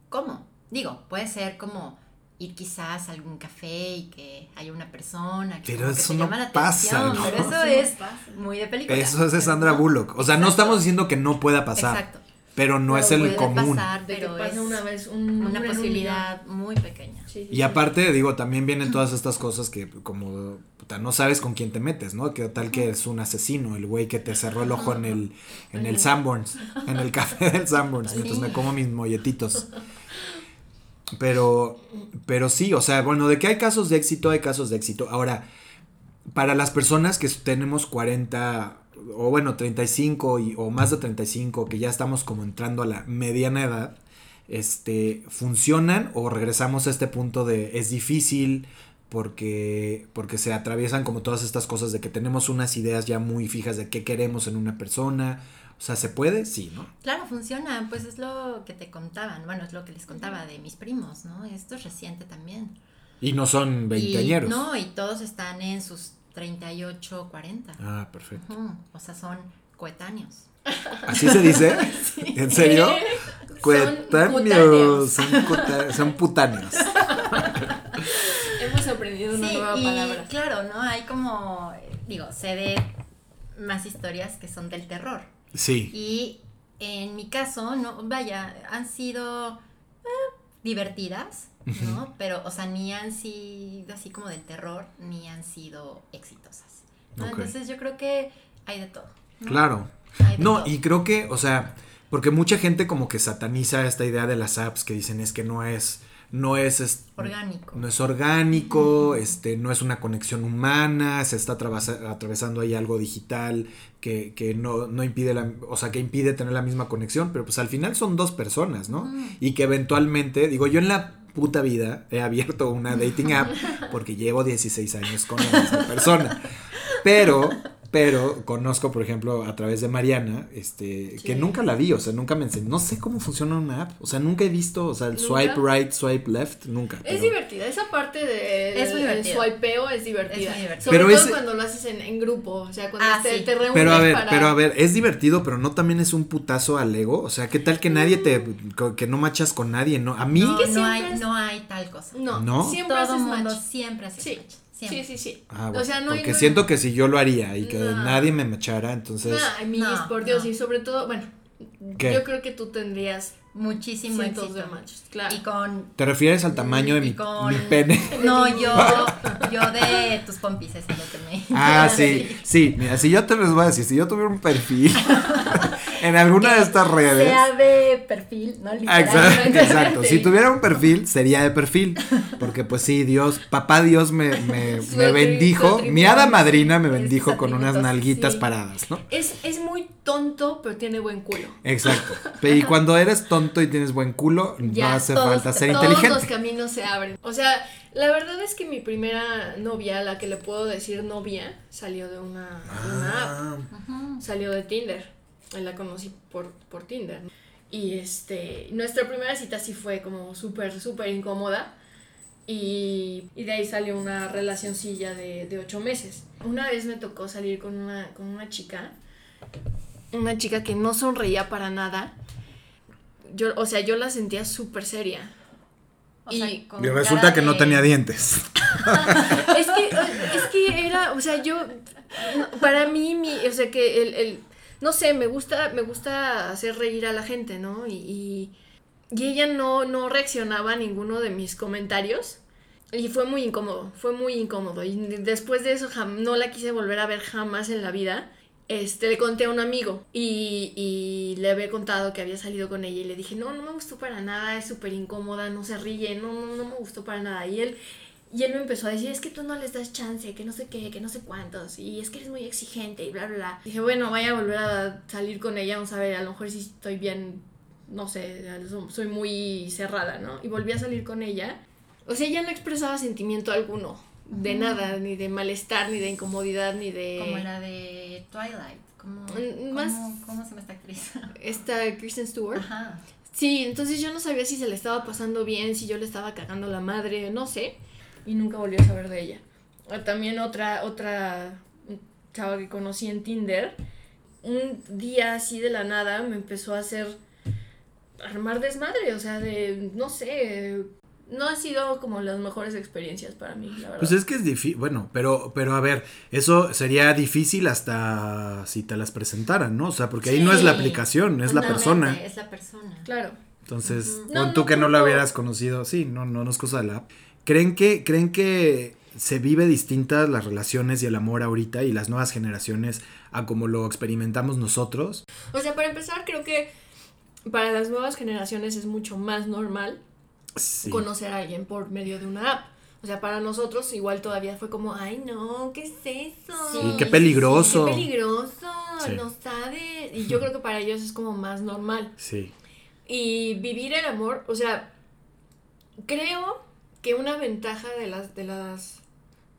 ¿Cómo? Digo, puede ser como ir quizás a algún café y que haya una persona que, Pero que eso te no llama la pasa, atención, ¿no? pero eso es pasa. muy de película. Eso es de Sandra. Bullock. O sea, no estamos diciendo que no pueda pasar, Exacto. pero no Pero es el Puede común. pasar, pero es una vez un una un posibilidad muy pequeña. millón. Sí, sí, Y sí. aparte, digo, también vienen todas estas cosas que como puta, no sabes con quién te metes, ¿no? Que tal que es un asesino, el güey que te cerró el ojo en el en el Sanborns, en el café del Sanborns, mientras Sí. me como mis molletitos. Pero pero sí, o sea, bueno, de que hay casos de éxito, hay casos de éxito. Ahora, para las personas que tenemos 40 o bueno, 35 y, o más de 35, que ya estamos como entrando a la mediana edad, este, funcionan o regresamos a este punto de es difícil porque, porque se atraviesan como todas estas cosas de que tenemos unas ideas ya muy fijas de qué queremos en una persona. O sea, ¿se puede? Sí, ¿no? Claro, funciona, pues es lo que te contaban, bueno, es lo que les contaba de mis primos, ¿no? Esto es reciente también. Y no son veinteañeros. no, y todos están en sus 38, 40. Ah, perfecto. O sea, son coetáneos. ¿Así se dice? [LAUGHS] ¿En serio? Coetáneos. Son, son putáneos. [LAUGHS] Hemos aprendido una Sí, nueva y palabra. claro, ¿no? Hay como, digo, sé de más historias que son del terror. Sí. Y en mi caso, no, vaya, han sido eh, divertidas, ¿no? Pero, o sea, ni han sido así como del terror, ni han sido exitosas. Entonces yo creo que hay de todo. ¿no? Claro. De No, todo. y creo que, o sea, porque mucha gente como que sataniza esta idea de las apps que dicen es que no es, no es, es- Orgánico. no es orgánico, este, no es una conexión humana, se está atravesa- atravesando ahí algo digital que, que no, no impide la, o sea, que impide tener la misma conexión, pero pues al final son dos personas, ¿no? Y que eventualmente, digo, yo en la puta vida he abierto una dating app porque llevo 16 años con la misma persona. Pero, pero conozco, por ejemplo, a través de Mariana, este, que nunca la vi, o sea, nunca me enseñó, no sé cómo funciona una app, o sea, nunca he visto, o sea, el ¿Nunca? swipe right, swipe left, nunca. Es pero- divertida, esa parte de Es swipeo es divertida. Es divertida. Sobre Pero todo ese- cuando lo haces en, en grupo, o sea, cuando Ah, te, sí. te reúnes Pero a ver, para... pero a ver, es divertido, pero no también es un putazo al ego. O sea, ¿qué tal que nadie te, que no machas con nadie? No, a mí, No, no siempre hay, es- no hay tal cosa. No, ¿No? siempre Todo haces el mundo match. siempre hace Sí. match. Siempre. Sí, sí, sí. Ah, bueno, o sea, no hay- porque no- siento que si yo lo haría y que No. nadie me machara, entonces, No, por Dios, no. y sobre todo, bueno, ¿Qué? yo creo que tú tendrías Muchísimo éxito. de matches, claro. Y con ¿te refieres al tamaño de mi, con- mi pene? [LAUGHS] No, [LAUGHS] yo, yo de tus pompis, eso es lo que me. Ah, [LAUGHS] sí, sí, mira, si yo te les voy a decir, si yo tuviera un perfil en alguna de estas redes. Sea de perfil, ¿no? Exacto, exacto. Si [LAUGHS] tuviera un perfil, sería de perfil. Porque pues sí, Dios, papá Dios me, me, [LAUGHS] bendijo. Mi hada madrina me bendijo con unas nalguitas sí. paradas, ¿no? Es, es muy tonto, pero tiene buen culo. Exacto. [LAUGHS] Y cuando eres tonto y tienes buen culo, no Ya, hace todos- falta ser Todos inteligente. los caminos se abren. O sea, la verdad es que mi primera novia, la que le puedo decir novia, salió de una, de una app. Ah. Salió de Tinder. La conocí por, por Tinder. Y este, nuestra primera cita sí fue como súper, súper incómoda. Y, y de ahí salió una relacioncilla de, de ocho meses. Una vez me tocó salir con una, con una chica, una chica que no sonreía para nada. Yo, o sea, yo la sentía súper seria. O sea, Y- resulta que no tenía dientes. es que, es que era, o sea, yo, para mí, mi, o sea, que el, el- no sé, me gusta, me gusta hacer reír a la gente, ¿no? Y, y, ella no, no reaccionaba a ninguno de mis comentarios. Y fue muy incómodo, fue muy incómodo. Y después de eso no la quise volver a ver jamás en la vida. Este, le conté a un amigo y, y le había contado que había salido con ella y le dije, no, no me gustó para nada, es súper incómoda, no se ríe, no, no, no me gustó para nada. Y él, y él me empezó a decir, es que tú no les das chance, que no sé qué, que no sé cuántos, y es que eres muy exigente y bla, bla, bla. Dije, bueno, vaya a volver a salir con ella, vamos a ver, a lo mejor si estoy bien, no sé, soy muy cerrada, ¿no? Y volví a salir con ella. O sea, ella no expresaba sentimiento alguno, de nada, ni de malestar, ni de incomodidad, ni de... Como la de Twilight. Como, Mm, más- ¿cómo, ¿Cómo se llama esta actriz? [LAUGHS] Esta Kristen Stewart. Ajá. Sí, entonces yo no sabía si se le estaba pasando bien, si yo le estaba cagando la madre, no sé. Y nunca volví a saber de ella. O También otra, otra chava que conocí en Tinder, un día así de la nada me empezó a hacer armar desmadre, o sea, de, no sé, no ha sido como las mejores experiencias para mí, la verdad. Pues es que es difícil, bueno, pero, pero a ver, eso sería difícil hasta si te las presentaran, ¿no? O sea, porque ahí no es la aplicación, es la persona. Es la persona. Claro. Entonces, No, tú no que no la culpo. hubieras conocido, sí, no, no, no es cosa de la app. ¿Creen que, creen que se vive distintas las relaciones y el amor ahorita y las nuevas generaciones a como lo experimentamos nosotros? O sea, para empezar, creo que para las nuevas generaciones es mucho más normal Sí. conocer a alguien por medio de una app. O sea, para nosotros igual todavía fue como, ay no, ¿qué es eso? Sí, qué peligroso. Qué peligroso, Sí. no sabes. Y yo creo que para ellos es como más normal. Sí. Y vivir el amor, o sea, creo que una ventaja de las, de las,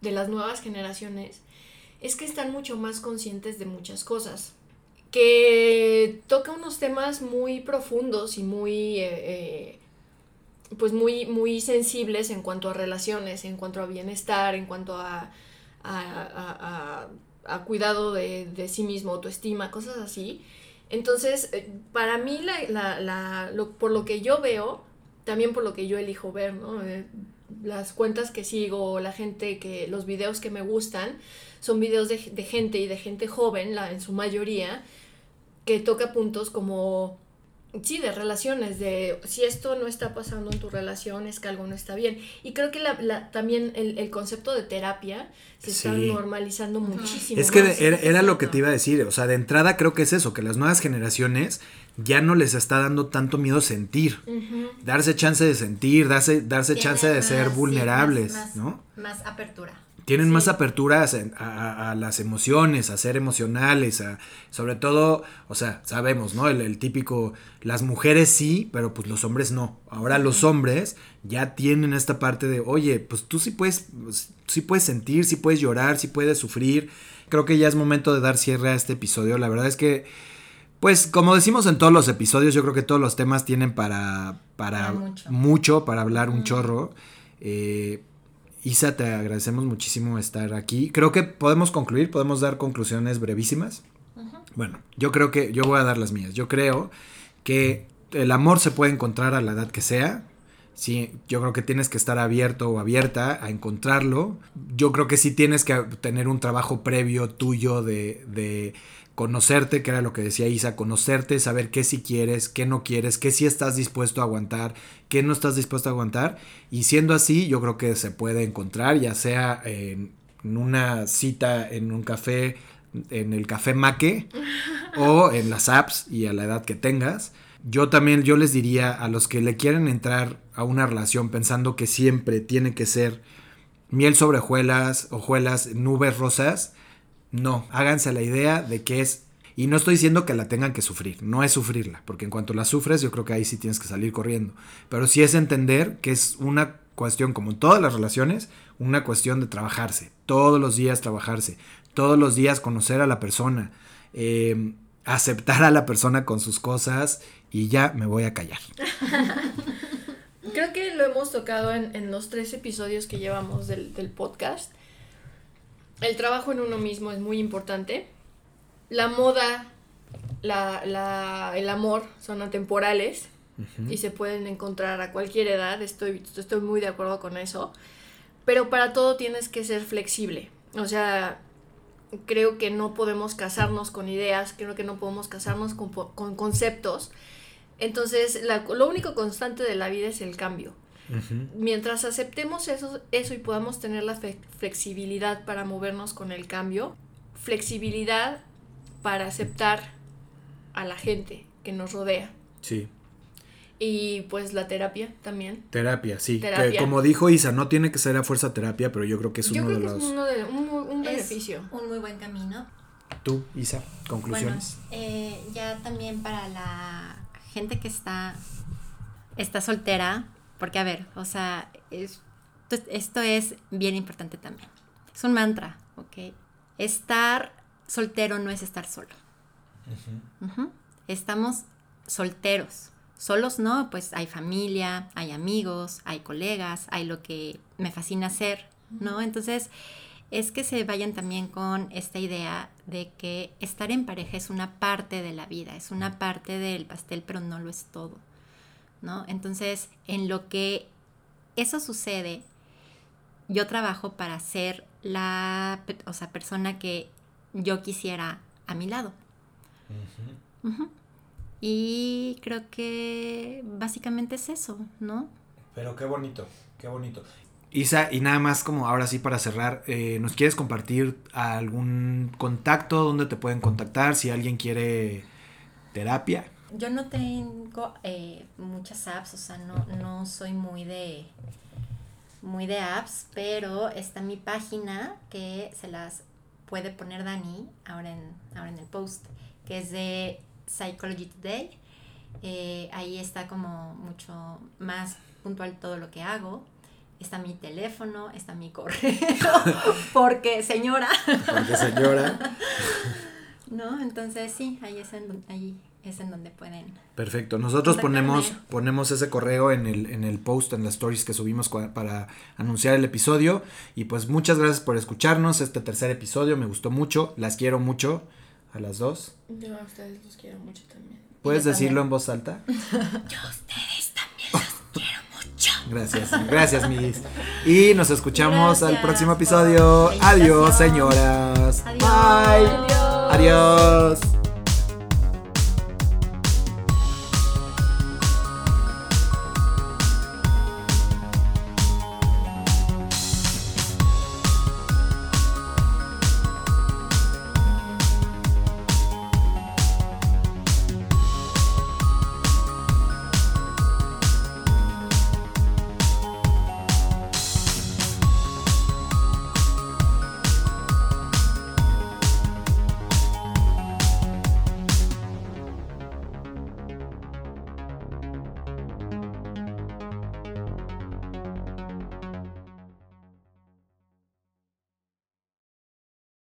de las nuevas generaciones es que están mucho más conscientes de muchas cosas. Que toca unos temas muy profundos y muy, eh, eh, pues muy, muy sensibles en cuanto a relaciones, en cuanto a bienestar, en cuanto a, a, a- cuidado de, de sí mismo, autoestima, cosas así. Entonces, eh, para mí, la, la- por lo que yo veo, también por lo que yo elijo ver, ¿no? Las cuentas que sigo, la gente que, los videos que me gustan, son videos de, de gente y de gente joven, la, en su mayoría, que toca puntos como, sí, de relaciones, de si esto no está pasando en tu relación, es que algo no está bien. Y creo que la, la- también el, el concepto de terapia se está normalizando muchísimo. Es que más. era, era lo que te iba a decir, o sea, de entrada creo que es eso, que las nuevas generaciones ya no les está dando tanto miedo sentir, darse chance de sentir, darse, darse Tienen chance de ser más, vulnerables, más- más- ¿no? Más apertura. Tienen Sí. más aperturas en- a, a- a las emociones, a ser emocionales, a, sobre todo, o sea, sabemos, ¿no? El, el típico, las mujeres sí, pero pues los hombres no. Ahora los hombres ya tienen esta parte de, oye, pues tú sí puedes, pues, sí puedes sentir, sí puedes llorar, sí puedes sufrir. Creo que ya es momento de dar cierre a este episodio. La verdad es que, pues como decimos en todos los episodios, yo creo que todos los temas tienen para, para, Para mucho. mucho, para hablar un chorro. Eh, Isa, te agradecemos muchísimo estar aquí. Creo que podemos concluir, podemos dar conclusiones brevísimas. Bueno, yo creo que, yo voy a dar las mías. Yo creo que el amor se puede encontrar a la edad que sea. Sí, yo creo que tienes que estar abierto o abierta a encontrarlo. Yo creo que sí tienes que tener un trabajo previo tuyo de, de conocerte, que era lo que decía Isa, conocerte, saber qué sí quieres, qué no quieres, qué sí estás dispuesto a aguantar, qué no estás dispuesto a aguantar. Y siendo así, yo creo que se puede encontrar, ya sea en una cita en un café, en el café Maque, [LAUGHS] o en las apps y a la edad que tengas. Yo también, yo les diría a los que le quieren entrar a una relación pensando que siempre tiene que ser miel sobre hojuelas, hojuelas, nubes rosas, no, háganse la idea de que es, y no estoy diciendo que la tengan que sufrir, no es sufrirla, porque en cuanto la sufres yo creo que ahí sí tienes que salir corriendo, pero sí es entender que es una cuestión, como en todas las relaciones, una cuestión de trabajarse, todos los días trabajarse, todos los días conocer a la persona, eh, aceptar a la persona con sus cosas y ya me voy a callar. [LAUGHS] creo que lo hemos tocado en, en los tres episodios que llevamos del, del podcast. El trabajo en uno mismo es muy importante. La moda, la, la, el amor son atemporales y se pueden encontrar a cualquier edad. Estoy, estoy muy de acuerdo con eso. Pero para todo tienes que ser flexible. O sea, creo que no podemos casarnos con ideas, creo que no podemos casarnos con, con conceptos. Entonces, la- lo único constante de la vida es el cambio. Mientras aceptemos eso, eso y podamos tener la fe- flexibilidad para movernos con el cambio, flexibilidad para aceptar a la gente que nos rodea. Sí. Y pues la terapia también. Terapia, sí. Que Terapia. como dijo Isa, no tiene que ser a fuerza terapia, pero yo creo que es Yo uno creo de que los. es uno de, un, un Es beneficio. un muy buen camino. Tú, Isa, Bueno, conclusiones. eh, ya también para la gente que está, está soltera, porque a ver, o sea, es- esto, esto es bien importante también. Es un mantra, ¿ok? Estar soltero no es estar solo. Estamos solteros. Solos no, pues hay familia, hay amigos, hay colegas, hay lo que me fascina hacer, ¿no? Entonces, es que se vayan también con esta idea de que estar en pareja es una parte de la vida, es una parte del pastel, pero no lo es todo, ¿no? Entonces, en lo que eso sucede, yo trabajo para ser la o sea, persona que yo quisiera a mi lado. Y creo que básicamente es eso, ¿no? Pero qué bonito, qué bonito. Isa, y nada más como ahora sí para cerrar, eh, ¿nos quieres compartir algún contacto donde te pueden contactar si alguien quiere terapia? Yo no tengo eh, muchas apps, o sea, no, no soy muy de muy de apps, pero está mi página que se las puede poner Dani ahora en, ahora en el post, que es de Psychology Today. Eh, ahí está como mucho más puntual todo lo que hago. Está mi teléfono, está mi correo, [LAUGHS] porque señora, Porque señora. [LAUGHS] ¿no? Entonces sí, ahí es en, ahí es en donde pueden Perfecto. Nosotros ponemos, ponemos ese correo en el, en el post, en las stories que subimos para anunciar el episodio. Y pues muchas gracias por escucharnos. Este tercer episodio me gustó mucho. Las quiero mucho a las dos. Yo a ustedes los quiero mucho también. ¿Puedes Yo decirlo también. en voz alta? [LAUGHS] Yo a ustedes también los quiero. Gracias, gracias, mis. Y nos escuchamos al próximo episodio. Adiós, señoras. Adiós. Bye. Adiós. Adiós.